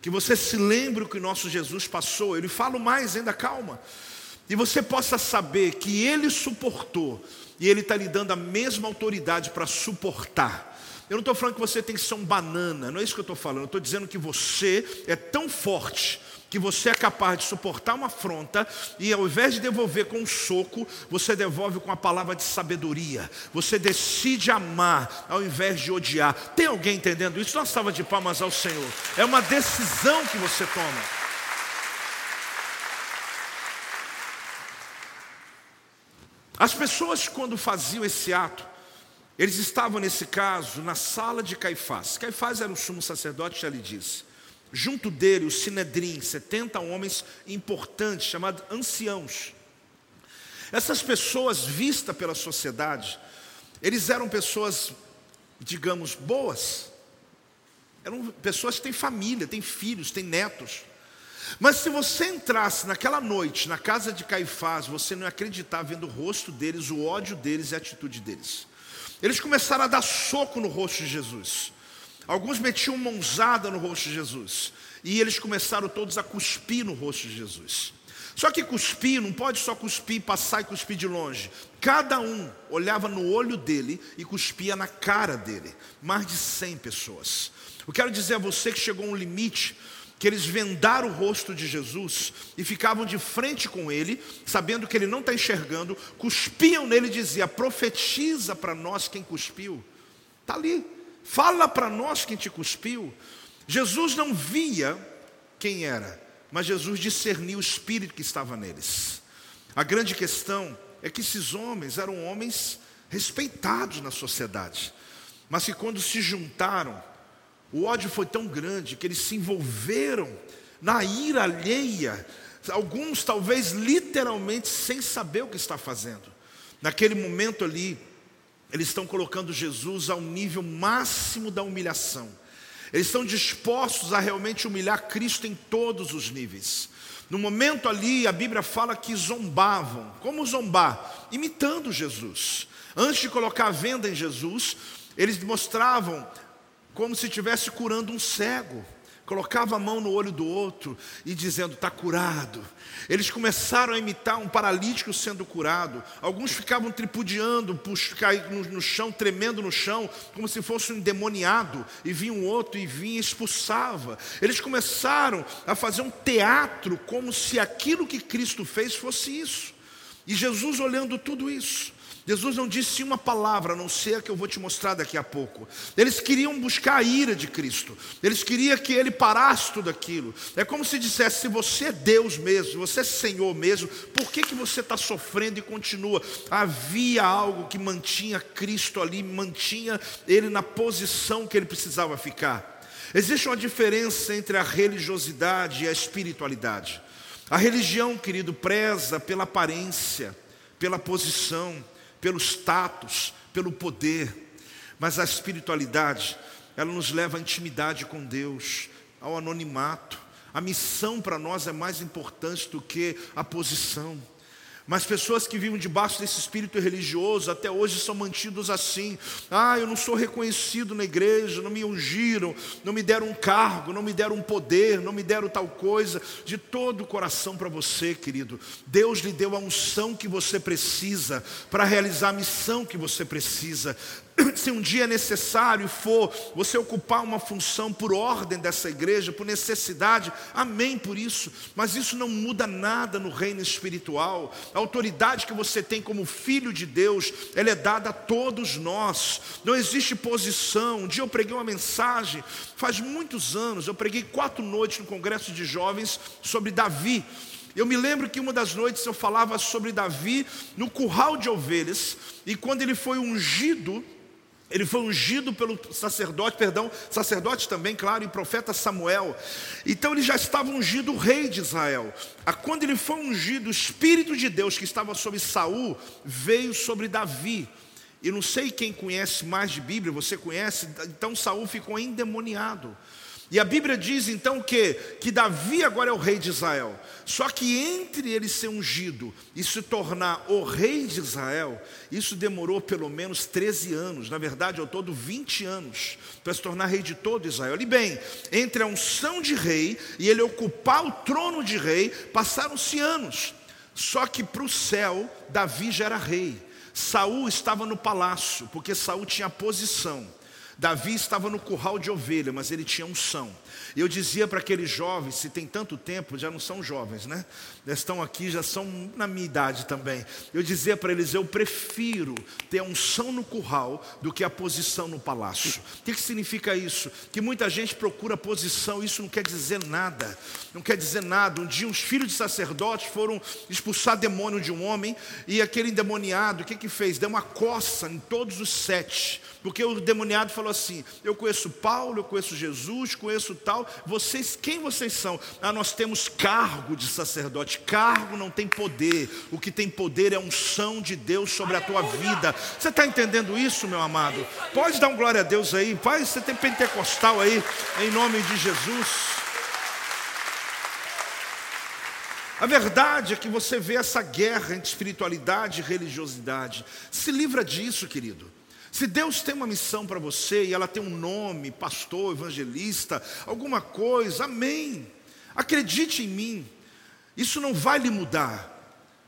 Que você se lembre o que nosso Jesus passou. Ele fala mais ainda, calma. E você possa saber que ele suportou e ele está lhe dando a mesma autoridade para suportar. Eu não estou falando que você tem que ser um banana, não é isso que eu estou falando. Eu estou dizendo que você é tão forte que você é capaz de suportar uma afronta e ao invés de devolver com um soco, você devolve com a palavra de sabedoria. Você decide amar ao invés de odiar. Tem alguém entendendo isso? Nós salva de palmas ao Senhor. É uma decisão que você toma. As pessoas, quando faziam esse ato, eles estavam, nesse caso, na sala de Caifás. Caifás era o sumo sacerdote, já lhe disse. Junto dele, o Sinedrim, 70 homens importantes, chamados anciãos. Essas pessoas, vistas pela sociedade, eles eram pessoas, digamos, boas. Eram pessoas que têm família, têm filhos, têm netos. Mas se você entrasse naquela noite na casa de Caifás, você não ia acreditar vendo o rosto deles, o ódio deles e a atitude deles. Eles começaram a dar soco no rosto de Jesus. Alguns metiam mãozada no rosto de Jesus. E eles começaram todos a cuspir no rosto de Jesus. Só que cuspir não pode só cuspir, passar e cuspir de longe. Cada um olhava no olho dele e cuspia na cara dele. Mais de 100 pessoas. Eu quero dizer a você que chegou um limite que eles vendaram o rosto de Jesus e ficavam de frente com ele, sabendo que ele não está enxergando, cuspiam nele e diziam: profetiza para nós quem cuspiu. Está ali, Fala para nós quem te cuspiu. Jesus não via quem era, mas Jesus discernia o espírito que estava neles. A grande questão é que esses homens eram homens respeitados na sociedade, mas que quando se juntaram, o ódio foi tão grande que eles se envolveram na ira alheia, alguns talvez literalmente sem saber o que está fazendo. Naquele momento ali, eles estão colocando Jesus ao nível máximo da humilhação. Eles estão dispostos a realmente humilhar Cristo em todos os níveis. No momento ali, a Bíblia fala que zombavam. Como zombar? Imitando Jesus. Antes de colocar a venda em Jesus, eles mostravam como se estivesse curando um cego colocava a mão no olho do outro e dizendo: está curado. Eles começaram a imitar um paralítico sendo curado. Alguns ficavam tripudiando, caíram no chão, tremendo no chão, como se fosse um endemoniado. E vinha um outro e vinha e expulsava. Eles começaram a fazer um teatro, como se aquilo que Cristo fez fosse isso. E Jesus olhando tudo isso. Jesus não disse uma palavra, a não ser a que eu vou te mostrar daqui a pouco. Eles queriam buscar a ira de Cristo, eles queriam que ele parasse tudo aquilo. É como se dissesse: se você é Deus mesmo, você é Senhor mesmo, por que, que você está sofrendo e continua? Havia algo que mantinha Cristo ali, mantinha ele na posição que ele precisava ficar. Existe uma diferença entre a religiosidade e a espiritualidade. A religião, querido, preza pela aparência, pela posição pelo status, pelo poder, mas a espiritualidade, ela nos leva à intimidade com Deus, ao anonimato. A missão para nós é mais importante do que a posição. Mas pessoas que vivem debaixo desse espírito religioso até hoje são mantidos assim. Ah, eu não sou reconhecido na igreja, não me ungiram, não me deram um cargo, não me deram um poder, não me deram tal coisa. De todo o coração para você, querido. Deus lhe deu a unção que você precisa para realizar a missão que você precisa. *coughs* se um dia necessário for você ocupar uma função por ordem dessa igreja, por necessidade, amém por isso, mas isso não muda nada no reino espiritual. A autoridade que você tem como filho de Deus, ela é dada a todos nós. Não existe posição. Um dia eu preguei uma mensagem, faz muitos anos, eu preguei quatro noites no congresso de jovens sobre Davi. Eu me lembro que uma das noites eu falava sobre Davi no curral de ovelhas, e quando ele foi ungido ele foi ungido pelo sacerdote, perdão, sacerdote também, claro, e profeta Samuel. Então ele já estava ungido o rei de Israel. Quando ele foi ungido, o Espírito de Deus que estava sobre Saul veio sobre Davi. E não sei quem conhece mais de Bíblia, você conhece? Então Saul ficou endemoniado. E a Bíblia diz então que, que Davi agora é o rei de Israel. Só que entre ele ser ungido e se tornar o rei de Israel, isso demorou pelo menos 13 anos, na verdade, ao todo 20 anos, para se tornar rei de todo Israel. E bem, entre a unção de rei e ele ocupar o trono de rei, passaram-se anos. Só que para o céu, Davi já era rei. Saul estava no palácio, porque Saul tinha posição. Davi estava no curral de ovelha, mas ele tinha unção. E eu dizia para aqueles jovens, se tem tanto tempo, já não são jovens, né? Já estão aqui, já são na minha idade também. Eu dizia para eles, eu prefiro ter a unção no curral do que a posição no palácio. O que, que significa isso? Que muita gente procura posição, isso não quer dizer nada. Não quer dizer nada. Um dia, uns filhos de sacerdotes foram expulsar demônio de um homem, e aquele endemoniado, o que, que fez? Deu uma coça em todos os sete. Porque o demoniado falou assim: Eu conheço Paulo, eu conheço Jesus, conheço tal. Vocês, quem vocês são? Ah, nós temos cargo de sacerdote. Cargo não tem poder. O que tem poder é a unção de Deus sobre a tua vida. Você está entendendo isso, meu amado? Pode dar um glória a Deus aí. Pai, você tem pentecostal aí, em nome de Jesus. A verdade é que você vê essa guerra entre espiritualidade e religiosidade. Se livra disso, querido. Se Deus tem uma missão para você e ela tem um nome, pastor, evangelista, alguma coisa, amém. Acredite em mim, isso não vai lhe mudar.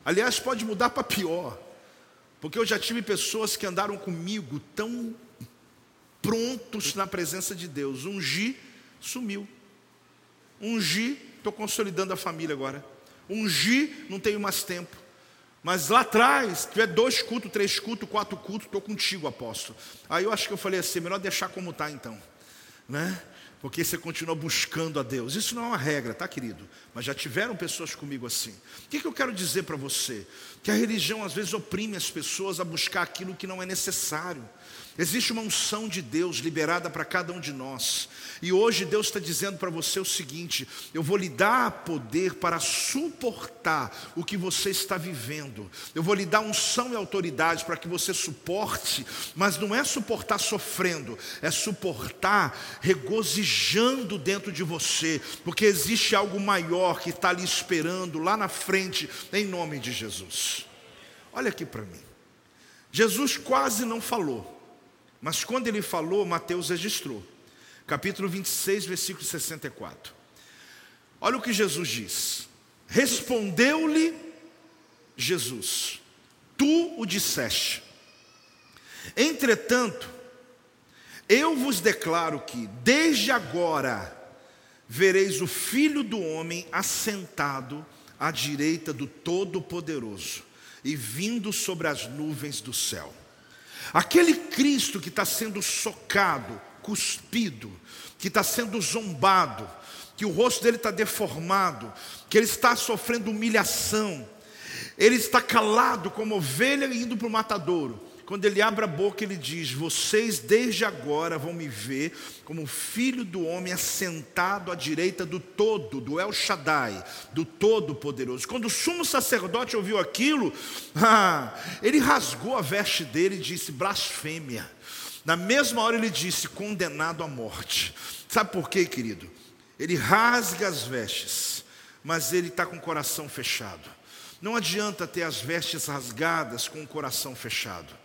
Aliás, pode mudar para pior, porque eu já tive pessoas que andaram comigo tão prontos na presença de Deus. Ungi, sumiu. Ungi, estou consolidando a família agora. Ungi, não tenho mais tempo. Mas lá atrás, se tiver dois cultos, três cultos, quatro cultos, estou contigo, apóstolo. Aí eu acho que eu falei assim, melhor deixar como está então. Né? Porque você continua buscando a Deus. Isso não é uma regra, tá, querido? Mas já tiveram pessoas comigo assim. O que, que eu quero dizer para você? Que a religião às vezes oprime as pessoas a buscar aquilo que não é necessário. Existe uma unção de Deus liberada para cada um de nós. E hoje Deus está dizendo para você o seguinte: eu vou lhe dar poder para suportar o que você está vivendo. Eu vou lhe dar unção e autoridade para que você suporte, mas não é suportar sofrendo, é suportar regozijando dentro de você, porque existe algo maior que está ali esperando lá na frente, em nome de Jesus. Olha aqui para mim. Jesus quase não falou. Mas quando ele falou, Mateus registrou. Capítulo 26, versículo 64. Olha o que Jesus diz. Respondeu-lhe Jesus: Tu o disseste. Entretanto, eu vos declaro que, desde agora, vereis o Filho do Homem assentado à direita do Todo-Poderoso e vindo sobre as nuvens do céu. Aquele Cristo que está sendo socado, cuspido, que está sendo zombado, que o rosto dele está deformado, que ele está sofrendo humilhação, ele está calado como ovelha indo para o matadouro. Quando ele abre a boca, ele diz: Vocês desde agora vão me ver como filho do homem assentado à direita do todo, do El Shaddai, do Todo-Poderoso. Quando o sumo sacerdote ouviu aquilo, *laughs* ah, ele rasgou a veste dele e disse: Blasfêmia. Na mesma hora ele disse: Condenado à morte. Sabe por quê, querido? Ele rasga as vestes, mas ele está com o coração fechado. Não adianta ter as vestes rasgadas com o coração fechado.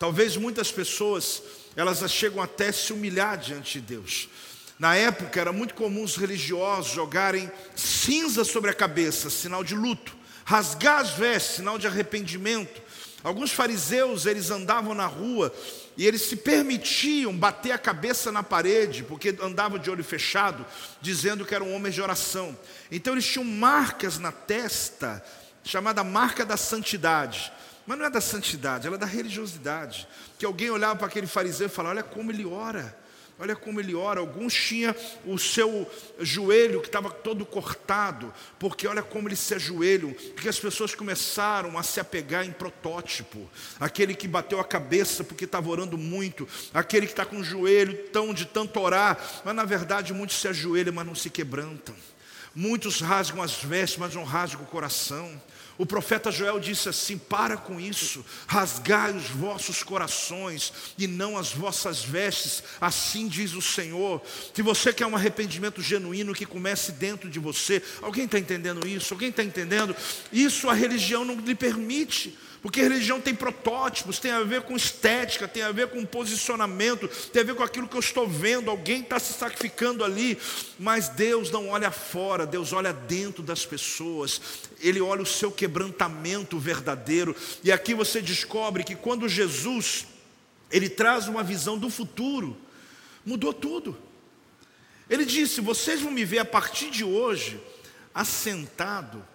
Talvez muitas pessoas, elas chegam até a se humilhar diante de Deus. Na época era muito comum os religiosos jogarem cinza sobre a cabeça, sinal de luto, rasgar as vestes, sinal de arrependimento. Alguns fariseus, eles andavam na rua e eles se permitiam bater a cabeça na parede, porque andavam de olho fechado, dizendo que eram homens de oração. Então eles tinham marcas na testa, chamada marca da santidade. Mas não é da santidade, ela é da religiosidade. Que alguém olhava para aquele fariseu e falava: Olha como ele ora, olha como ele ora. Alguns tinham o seu joelho que estava todo cortado, porque olha como ele se ajoelham. Porque as pessoas começaram a se apegar em protótipo. Aquele que bateu a cabeça porque estava orando muito, aquele que está com o joelho tão de tanto orar, mas na verdade muitos se ajoelham, mas não se quebrantam. Muitos rasgam as vestes, mas não rasgam o coração. O profeta Joel disse assim: Para com isso, rasgai os vossos corações e não as vossas vestes, assim diz o Senhor. Se você quer um arrependimento genuíno que comece dentro de você, alguém está entendendo isso? Alguém está entendendo? Isso a religião não lhe permite. Porque religião tem protótipos, tem a ver com estética, tem a ver com posicionamento, tem a ver com aquilo que eu estou vendo. Alguém está se sacrificando ali, mas Deus não olha fora, Deus olha dentro das pessoas. Ele olha o seu quebrantamento verdadeiro. E aqui você descobre que quando Jesus ele traz uma visão do futuro, mudou tudo. Ele disse: Vocês vão me ver a partir de hoje assentado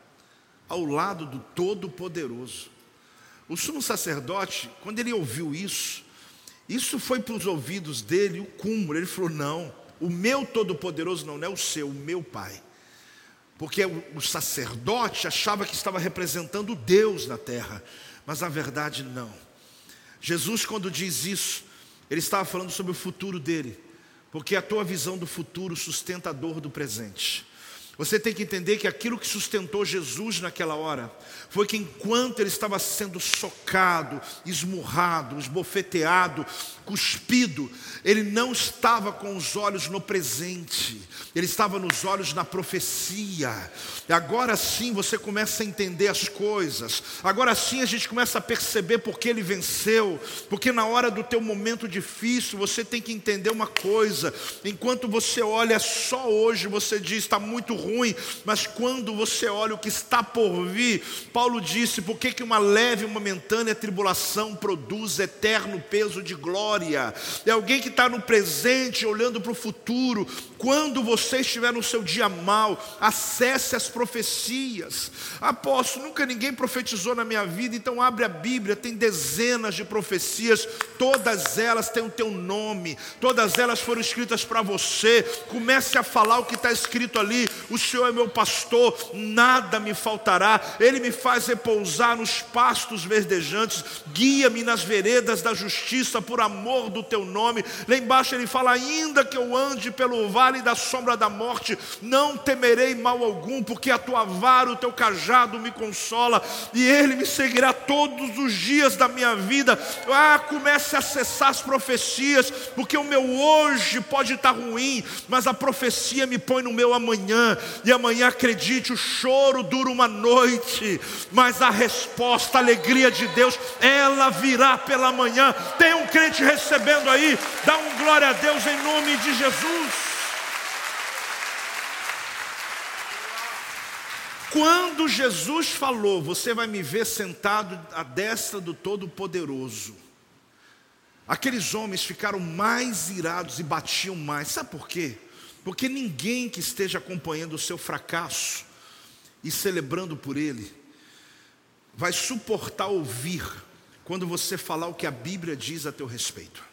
ao lado do Todo-Poderoso. O sumo sacerdote, quando ele ouviu isso, isso foi para os ouvidos dele o cúmulo. Ele falou: Não, o meu Todo-Poderoso não é o seu, o meu Pai. Porque o, o sacerdote achava que estava representando Deus na terra, mas na verdade não. Jesus, quando diz isso, ele estava falando sobre o futuro dele, porque a tua visão do futuro sustenta a dor do presente. Você tem que entender que aquilo que sustentou Jesus naquela hora foi que enquanto ele estava sendo socado, esmurrado, esbofeteado, cuspido, ele não estava com os olhos no presente, ele estava nos olhos na profecia. E agora sim você começa a entender as coisas. Agora sim a gente começa a perceber porque ele venceu, porque na hora do teu momento difícil você tem que entender uma coisa. Enquanto você olha só hoje, você diz está muito ruim, mas quando você olha o que está por vir, Paulo disse: por que, que uma leve, momentânea tribulação produz eterno peso de glória? É alguém que está no presente, olhando para o futuro. Quando você estiver no seu dia mal, acesse as profecias. Apóstolo, nunca ninguém profetizou na minha vida, então abre a Bíblia, tem dezenas de profecias, todas elas têm o teu nome, todas elas foram escritas para você. Comece a falar o que está escrito ali: o Senhor é meu pastor, nada me faltará, Ele me faz repousar nos pastos verdejantes, guia-me nas veredas da justiça por amor do teu nome. Lá embaixo ele fala: ainda que eu ande pelo vale da sombra da morte, não temerei mal algum, porque a tua vara, o teu cajado me consola, e ele me seguirá todos os dias da minha vida. Ah, comece a acessar as profecias, porque o meu hoje pode estar ruim, mas a profecia me põe no meu amanhã, e amanhã acredite, o choro dura uma noite, mas a resposta, a alegria de Deus, ela virá pela manhã. Tem um crente recebendo aí, dá um glória a Deus em nome de Jesus. Quando Jesus falou, você vai me ver sentado à destra do Todo-Poderoso. Aqueles homens ficaram mais irados e batiam mais. Sabe por quê? Porque ninguém que esteja acompanhando o seu fracasso e celebrando por ele vai suportar ouvir quando você falar o que a Bíblia diz a teu respeito.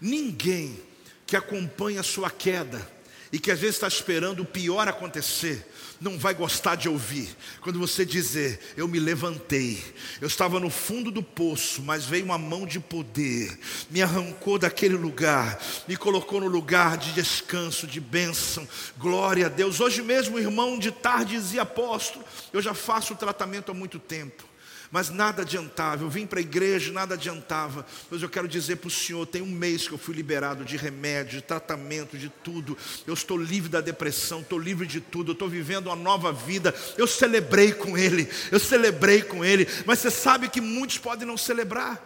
Ninguém que acompanha a sua queda e que às vezes está esperando o pior acontecer, não vai gostar de ouvir. Quando você dizer, eu me levantei, eu estava no fundo do poço, mas veio uma mão de poder, me arrancou daquele lugar, me colocou no lugar de descanso, de bênção, glória a Deus. Hoje mesmo, irmão de tarde dizia apóstolo, eu já faço o tratamento há muito tempo mas nada adiantava. Eu vim para a igreja, nada adiantava. Mas eu quero dizer para o Senhor: tem um mês que eu fui liberado de remédio, de tratamento, de tudo. Eu estou livre da depressão, estou livre de tudo. Eu estou vivendo uma nova vida. Eu celebrei com Ele, eu celebrei com Ele. Mas você sabe que muitos podem não celebrar,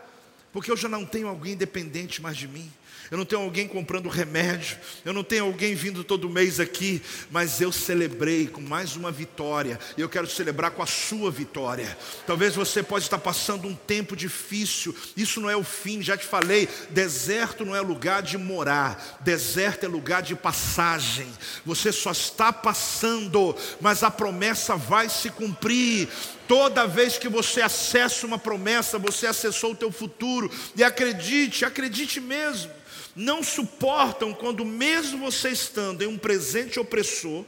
porque eu já não tenho alguém dependente mais de mim eu não tenho alguém comprando remédio, eu não tenho alguém vindo todo mês aqui, mas eu celebrei com mais uma vitória, e eu quero celebrar com a sua vitória. Talvez você pode estar passando um tempo difícil, isso não é o fim, já te falei, deserto não é lugar de morar, deserto é lugar de passagem. Você só está passando, mas a promessa vai se cumprir. Toda vez que você acessa uma promessa, você acessou o teu futuro. E acredite, acredite mesmo não suportam quando, mesmo você estando em um presente opressor,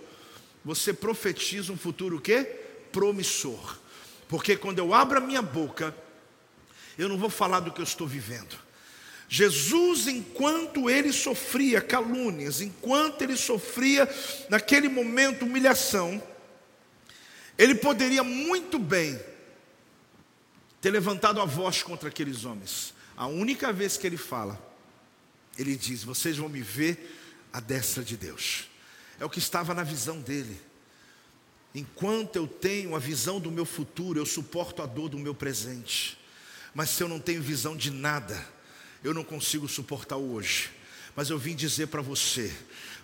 você profetiza um futuro o quê? Promissor. Porque quando eu abro a minha boca, eu não vou falar do que eu estou vivendo, Jesus, enquanto ele sofria calúnias, enquanto ele sofria naquele momento humilhação, ele poderia muito bem ter levantado a voz contra aqueles homens. A única vez que ele fala, ele diz: Vocês vão me ver à destra de Deus. É o que estava na visão dele. Enquanto eu tenho a visão do meu futuro, eu suporto a dor do meu presente. Mas se eu não tenho visão de nada, eu não consigo suportar o hoje. Mas eu vim dizer para você: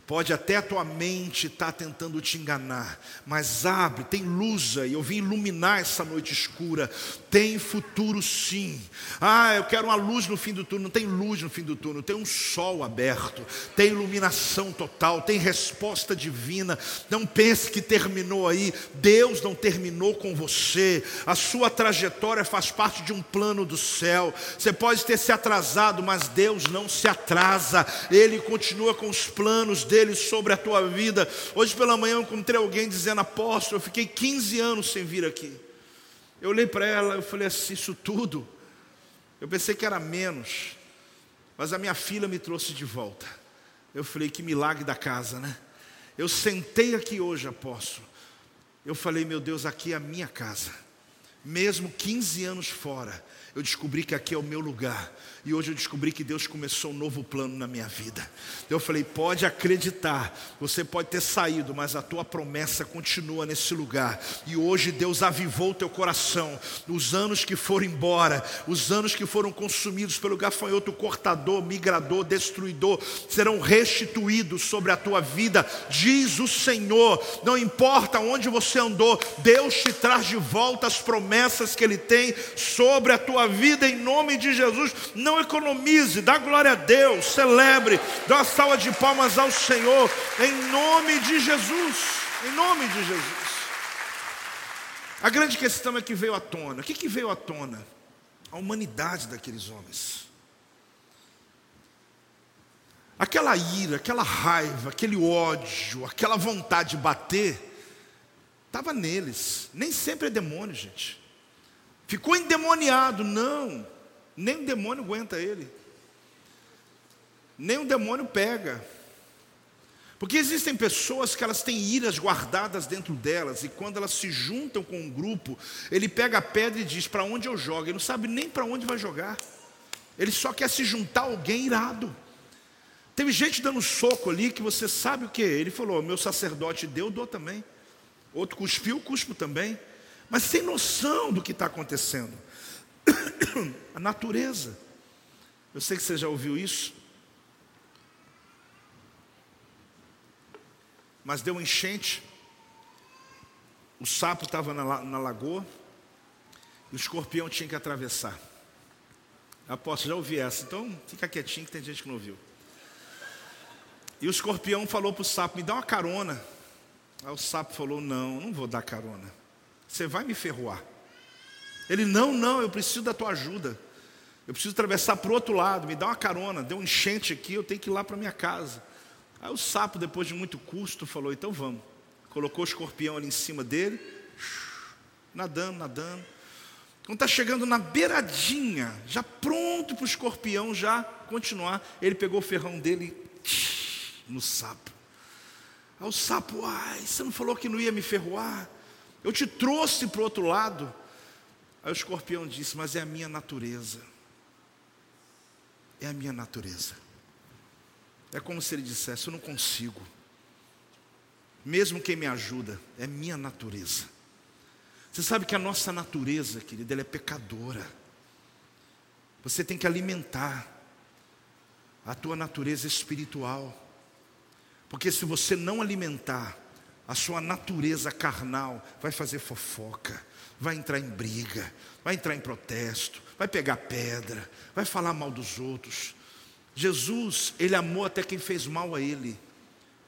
Pode até a tua mente estar tá tentando te enganar, mas abre, tem luz aí. Eu vim iluminar essa noite escura. Tem futuro sim. Ah, eu quero uma luz no fim do túnel. Não tem luz no fim do túnel, tem um sol aberto, tem iluminação total, tem resposta divina. Não pense que terminou aí. Deus não terminou com você. A sua trajetória faz parte de um plano do céu. Você pode ter se atrasado, mas Deus não se atrasa. Ele continua com os planos dele sobre a tua vida. Hoje pela manhã eu encontrei alguém dizendo: Apóstolo, eu fiquei 15 anos sem vir aqui. Eu olhei para ela, eu falei assim: Isso tudo. Eu pensei que era menos, mas a minha filha me trouxe de volta. Eu falei: Que milagre da casa, né? Eu sentei aqui hoje, apóstolo. Eu falei: Meu Deus, aqui é a minha casa. Mesmo 15 anos fora, eu descobri que aqui é o meu lugar. E hoje eu descobri que Deus começou um novo plano na minha vida. Eu falei: pode acreditar, você pode ter saído, mas a tua promessa continua nesse lugar. E hoje Deus avivou o teu coração. Os anos que foram embora, os anos que foram consumidos pelo gafanhoto cortador, migrador, destruidor, serão restituídos sobre a tua vida, diz o Senhor. Não importa onde você andou, Deus te traz de volta as promessas que Ele tem sobre a tua vida, em nome de Jesus. Não economize, dá glória a Deus, celebre, dá uma salva de palmas ao Senhor, em nome de Jesus, em nome de Jesus. A grande questão é que veio à tona. O que, que veio à tona? A humanidade daqueles homens. Aquela ira, aquela raiva, aquele ódio, aquela vontade de bater, estava neles. Nem sempre é demônio, gente. Ficou endemoniado, não. Nem o demônio aguenta ele. Nem o demônio pega. Porque existem pessoas que elas têm iras guardadas dentro delas, e quando elas se juntam com um grupo, ele pega a pedra e diz: Para onde eu jogo? Ele não sabe nem para onde vai jogar. Ele só quer se juntar a alguém irado. Teve gente dando soco ali que você sabe o que? Ele falou: Meu sacerdote deu, dou também. Outro cuspiu, cuspo também. Mas sem noção do que está acontecendo. *coughs* a natureza. Eu sei que você já ouviu isso. Mas deu um enchente. O sapo estava na, na lagoa. E o escorpião tinha que atravessar. Aposto, já ouvi essa. Então fica quietinho que tem gente que não ouviu. E o escorpião falou para o sapo: Me dá uma carona. Aí o sapo falou: Não, não vou dar carona. Você vai me ferroar. Ele, não, não, eu preciso da tua ajuda. Eu preciso atravessar para o outro lado, me dá uma carona, deu um enchente aqui, eu tenho que ir lá para minha casa. Aí o sapo, depois de muito custo, falou: então vamos. Colocou o escorpião ali em cima dele, nadando, nadando. Quando está chegando na beiradinha, já pronto para o escorpião já continuar, ele pegou o ferrão dele no sapo. Aí o sapo, ai, você não falou que não ia me ferroar? Eu te trouxe para o outro lado. Aí o escorpião disse: Mas é a minha natureza. É a minha natureza. É como se ele dissesse: Eu não consigo. Mesmo quem me ajuda, é minha natureza. Você sabe que a nossa natureza, querida, ela é pecadora. Você tem que alimentar a tua natureza espiritual. Porque se você não alimentar a sua natureza carnal, vai fazer fofoca, vai entrar em briga, vai entrar em protesto, vai pegar pedra, vai falar mal dos outros. Jesus, ele amou até quem fez mal a ele.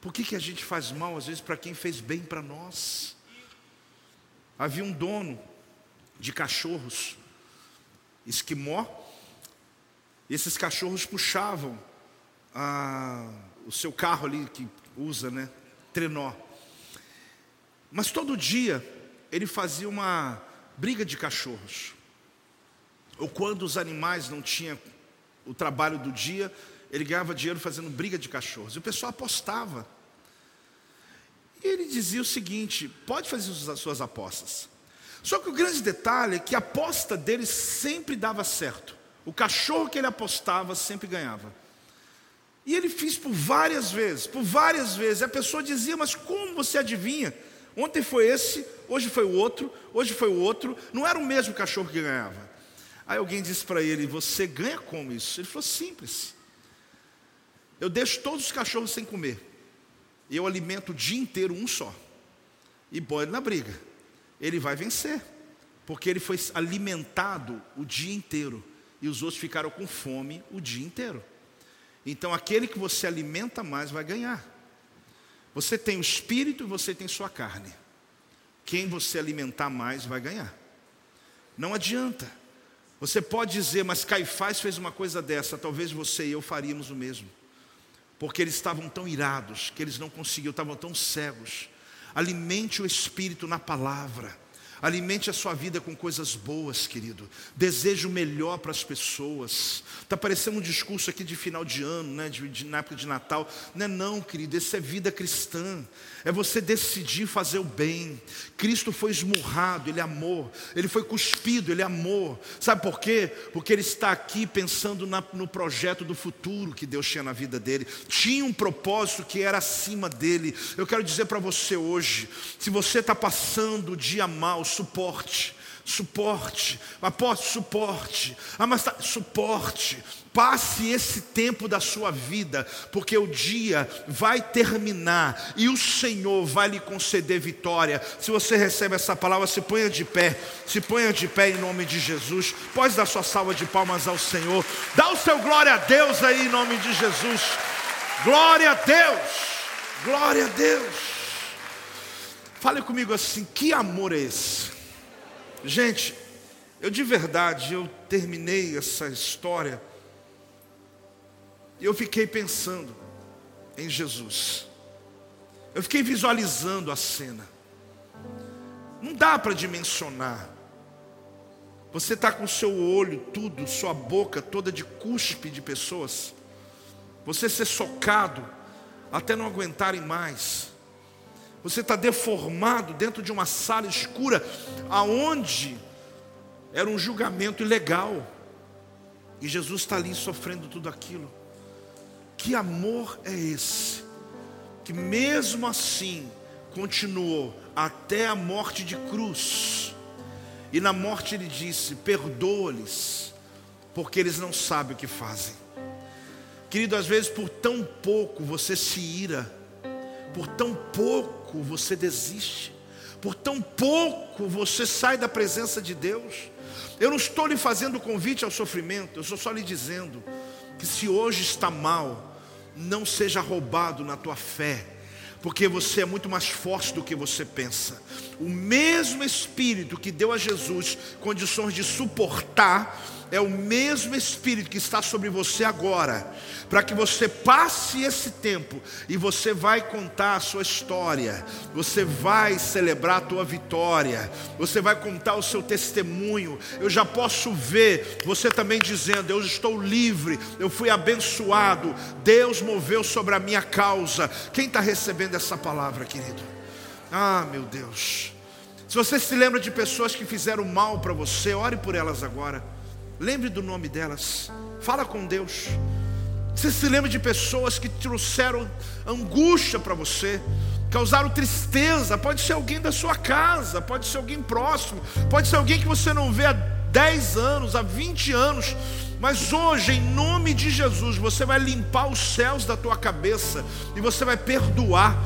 Por que, que a gente faz mal às vezes para quem fez bem para nós? Havia um dono de cachorros, esquimó, esses cachorros puxavam ah, o seu carro ali que usa, né? Trenó. Mas todo dia ele fazia uma briga de cachorros. Ou quando os animais não tinham o trabalho do dia, ele ganhava dinheiro fazendo briga de cachorros. E o pessoal apostava. E ele dizia o seguinte: pode fazer as suas apostas. Só que o grande detalhe é que a aposta dele sempre dava certo. O cachorro que ele apostava sempre ganhava. E ele fez por várias vezes, por várias vezes. A pessoa dizia: Mas como você adivinha? Ontem foi esse, hoje foi o outro, hoje foi o outro. Não era o mesmo cachorro que ganhava. Aí alguém disse para ele: Você ganha como isso? Ele falou: Simples. Eu deixo todos os cachorros sem comer. E eu alimento o dia inteiro um só. E ele na briga ele vai vencer, porque ele foi alimentado o dia inteiro e os outros ficaram com fome o dia inteiro. Então, aquele que você alimenta mais vai ganhar. Você tem o espírito e você tem sua carne. Quem você alimentar mais vai ganhar. Não adianta. Você pode dizer, mas Caifás fez uma coisa dessa, talvez você e eu faríamos o mesmo. Porque eles estavam tão irados que eles não conseguiam, estavam tão cegos Alimente o espírito na palavra. Alimente a sua vida com coisas boas, querido. Desejo melhor para as pessoas. Está parecendo um discurso aqui de final de ano, né? de, de, na época de Natal. Não é não, querido, isso é vida cristã. É você decidir fazer o bem. Cristo foi esmurrado, Ele amou. Ele foi cuspido, Ele amou. Sabe por quê? Porque Ele está aqui pensando na, no projeto do futuro que Deus tinha na vida dele. Tinha um propósito que era acima dele. Eu quero dizer para você hoje: se você está passando o dia mal, suporte, suporte, após suporte, mas tá, suporte, passe esse tempo da sua vida, porque o dia vai terminar e o Senhor vai lhe conceder vitória. Se você recebe essa palavra, se ponha de pé, se ponha de pé em nome de Jesus. Pode dar sua salva de palmas ao Senhor, dá o seu glória a Deus aí em nome de Jesus. Glória a Deus, glória a Deus. Fale comigo assim: que amor é esse? Gente, eu de verdade, eu terminei essa história e eu fiquei pensando em Jesus. Eu fiquei visualizando a cena. Não dá para dimensionar. Você está com seu olho, tudo, sua boca toda de cuspe de pessoas. Você ser socado até não aguentarem mais. Você está deformado dentro de uma sala escura, aonde era um julgamento ilegal. E Jesus está ali sofrendo tudo aquilo. Que amor é esse? Que mesmo assim continuou até a morte de cruz. E na morte ele disse: Perdoa-lhes, porque eles não sabem o que fazem. Querido, às vezes por tão pouco você se ira, por tão pouco pouco você desiste, por tão pouco você sai da presença de Deus. Eu não estou lhe fazendo convite ao sofrimento, eu estou só lhe dizendo que se hoje está mal, não seja roubado na tua fé, porque você é muito mais forte do que você pensa. O mesmo Espírito que deu a Jesus condições de suportar é o mesmo Espírito que está sobre você agora, para que você passe esse tempo e você vai contar a sua história, você vai celebrar a tua vitória, você vai contar o seu testemunho. Eu já posso ver você também dizendo: Eu estou livre, eu fui abençoado, Deus moveu sobre a minha causa. Quem está recebendo essa palavra, querido? Ah, meu Deus. Se você se lembra de pessoas que fizeram mal para você, ore por elas agora. Lembre do nome delas. Fala com Deus. Você se lembra de pessoas que trouxeram angústia para você, causaram tristeza. Pode ser alguém da sua casa, pode ser alguém próximo, pode ser alguém que você não vê há 10 anos, há 20 anos. Mas hoje, em nome de Jesus, você vai limpar os céus da tua cabeça e você vai perdoar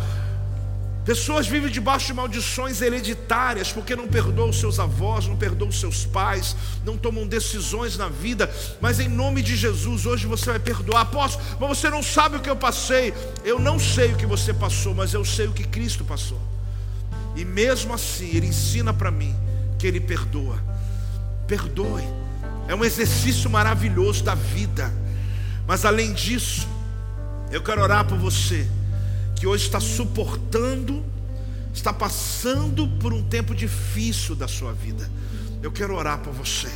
Pessoas vivem debaixo de maldições hereditárias porque não perdoam seus avós, não perdoam seus pais, não tomam decisões na vida. Mas em nome de Jesus, hoje você vai perdoar. Apóstolo, mas você não sabe o que eu passei. Eu não sei o que você passou, mas eu sei o que Cristo passou. E mesmo assim, Ele ensina para mim que Ele perdoa. Perdoe. É um exercício maravilhoso da vida. Mas além disso, eu quero orar por você que hoje está suportando, está passando por um tempo difícil da sua vida. Eu quero orar por você.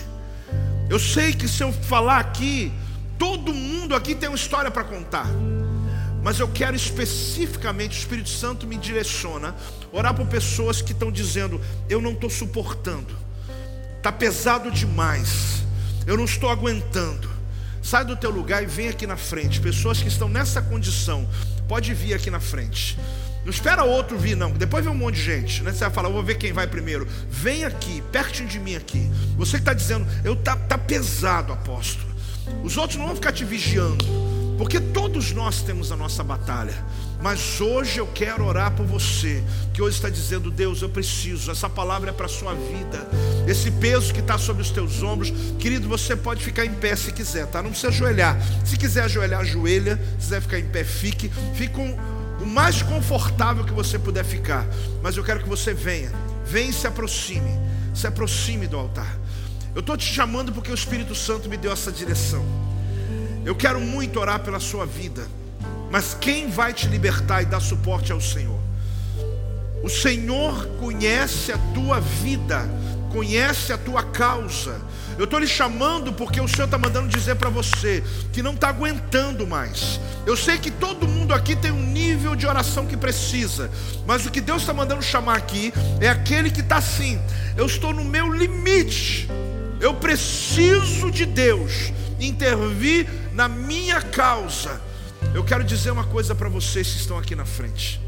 Eu sei que se eu falar aqui, todo mundo aqui tem uma história para contar. Mas eu quero especificamente, o Espírito Santo me direciona, orar por pessoas que estão dizendo: eu não estou suportando, está pesado demais, eu não estou aguentando. Sai do teu lugar e vem aqui na frente. Pessoas que estão nessa condição, pode vir aqui na frente. Não espera outro vir, não. Depois vem um monte de gente. Né? Você vai falar, vou ver quem vai primeiro. Vem aqui, pertinho de mim aqui. Você que está dizendo, eu tá, tá pesado, apóstolo. Os outros não vão ficar te vigiando. Porque todos nós temos a nossa batalha. Mas hoje eu quero orar por você, que hoje está dizendo: Deus, eu preciso, essa palavra é para a sua vida, esse peso que está sobre os teus ombros, querido, você pode ficar em pé se quiser, tá? Não precisa ajoelhar. Se quiser ajoelhar, ajoelha. Se quiser ficar em pé, fique. Fique com o mais confortável que você puder ficar. Mas eu quero que você venha, venha e se aproxime, se aproxime do altar. Eu estou te chamando porque o Espírito Santo me deu essa direção. Eu quero muito orar pela sua vida, mas quem vai te libertar e dar suporte é o Senhor. O Senhor conhece a tua vida, conhece a tua causa. Eu estou lhe chamando porque o Senhor está mandando dizer para você que não está aguentando mais. Eu sei que todo mundo aqui tem um nível de oração que precisa, mas o que Deus está mandando chamar aqui é aquele que está assim: eu estou no meu limite, eu preciso de Deus intervir na minha causa. Eu quero dizer uma coisa para vocês que estão aqui na frente.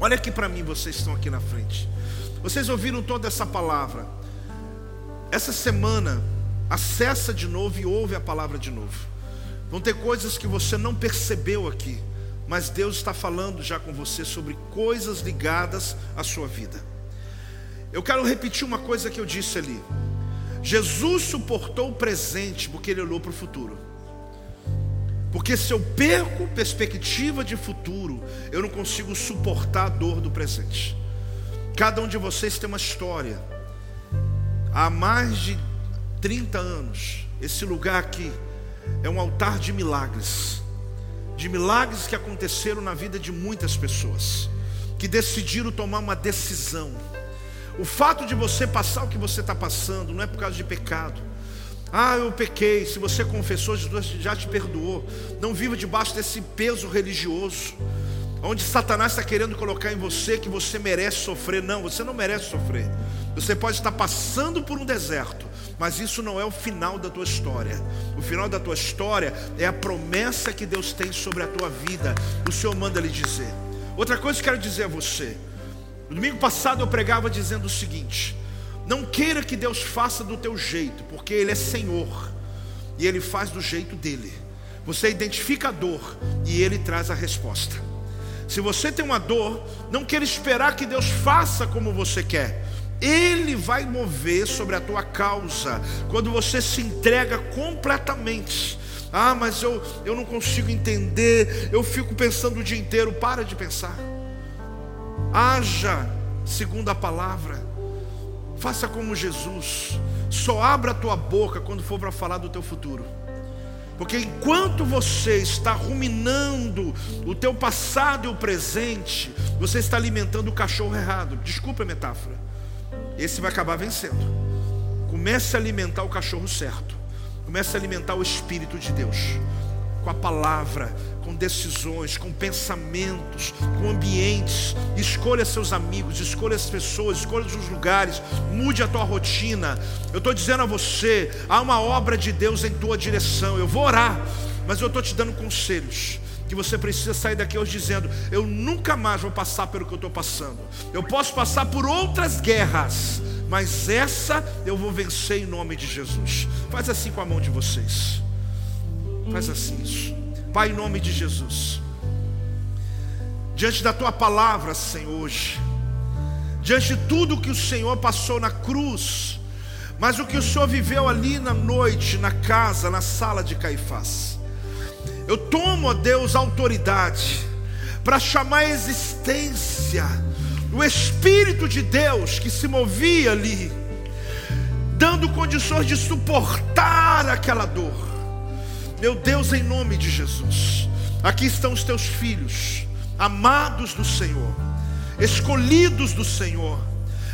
Olha aqui para mim, vocês estão aqui na frente. Vocês ouviram toda essa palavra. Essa semana, acessa de novo e ouve a palavra de novo. Vão ter coisas que você não percebeu aqui, mas Deus está falando já com você sobre coisas ligadas à sua vida. Eu quero repetir uma coisa que eu disse ali. Jesus suportou o presente porque ele olhou para o futuro. Porque se eu perco perspectiva de futuro, eu não consigo suportar a dor do presente. Cada um de vocês tem uma história. Há mais de 30 anos, esse lugar aqui é um altar de milagres. De milagres que aconteceram na vida de muitas pessoas, que decidiram tomar uma decisão. O fato de você passar o que você está passando não é por causa de pecado ah, eu pequei. Se você confessou, Jesus já te perdoou. Não viva debaixo desse peso religioso, onde Satanás está querendo colocar em você que você merece sofrer. Não, você não merece sofrer. Você pode estar passando por um deserto, mas isso não é o final da tua história. O final da tua história é a promessa que Deus tem sobre a tua vida. O Senhor manda lhe dizer. Outra coisa que eu quero dizer a você. No domingo passado eu pregava dizendo o seguinte: não queira que Deus faça do teu jeito, porque Ele é Senhor e Ele faz do jeito dele. Você identifica a dor e Ele traz a resposta. Se você tem uma dor, não queira esperar que Deus faça como você quer. Ele vai mover sobre a tua causa quando você se entrega completamente. Ah, mas eu, eu não consigo entender, eu fico pensando o dia inteiro. Para de pensar. Haja segundo a palavra. Faça como Jesus. Só abra a tua boca quando for para falar do teu futuro. Porque enquanto você está ruminando o teu passado e o presente, você está alimentando o cachorro errado. Desculpa a metáfora. Esse vai acabar vencendo. Comece a alimentar o cachorro certo. Comece a alimentar o Espírito de Deus. Com a palavra, com decisões, com pensamentos, com ambientes. Escolha seus amigos, escolha as pessoas, escolha os lugares, mude a tua rotina. Eu estou dizendo a você: há uma obra de Deus em tua direção. Eu vou orar, mas eu estou te dando conselhos. Que você precisa sair daqui hoje dizendo: Eu nunca mais vou passar pelo que eu estou passando. Eu posso passar por outras guerras, mas essa eu vou vencer em nome de Jesus. Faz assim com a mão de vocês. Faz assim isso. Pai, em nome de Jesus, diante da tua palavra, Senhor, hoje, diante de tudo que o Senhor passou na cruz, mas o que o Senhor viveu ali na noite, na casa, na sala de Caifás, eu tomo, ó Deus, autoridade para chamar a existência o Espírito de Deus que se movia ali, dando condições de suportar aquela dor meu Deus, em nome de Jesus, aqui estão os teus filhos, amados do Senhor, escolhidos do Senhor,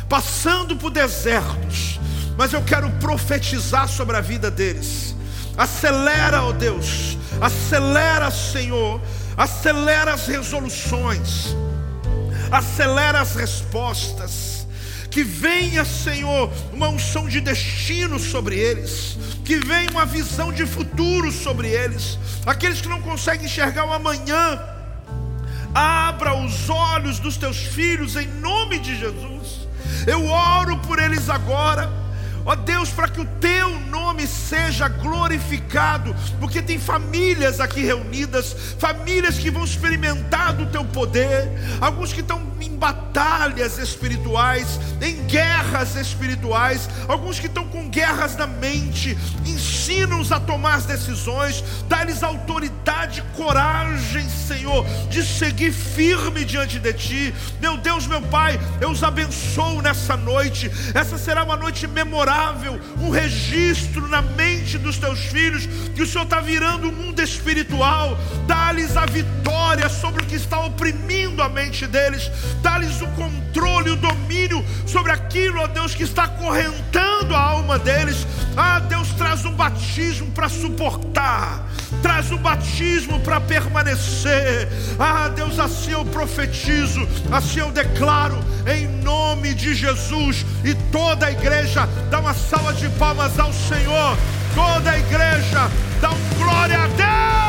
passando por desertos, mas eu quero profetizar sobre a vida deles. Acelera, ó Deus, acelera, Senhor, acelera as resoluções, acelera as respostas. Que venha, Senhor, uma unção de destino sobre eles, que venha uma visão de futuro sobre eles. Aqueles que não conseguem enxergar o amanhã, abra os olhos dos teus filhos em nome de Jesus. Eu oro por eles agora. Ó Deus, para que o teu nome seja glorificado, porque tem famílias aqui reunidas, famílias que vão experimentar do teu poder, alguns que estão em batalhas espirituais, em guerras espirituais, alguns que estão com guerras na mente. Ensina-os a tomar as decisões, dá-lhes autoridade, coragem, Senhor, de seguir firme diante de Ti. Meu Deus, meu Pai, eu os abençoo nessa noite. Essa será uma noite memorável, um registro na mente dos Teus filhos que o Senhor está virando o mundo espiritual. Dá-lhes a vitória sobre o que está oprimindo a mente deles dá-lhes o controle, o domínio sobre aquilo, ó Deus, que está correntando a alma deles. Ah, Deus, traz um batismo para suportar, traz um batismo para permanecer. Ah, Deus, assim eu profetizo, assim eu declaro, em nome de Jesus. E toda a igreja dá uma salva de palmas ao Senhor. Toda a igreja dá um glória a Deus.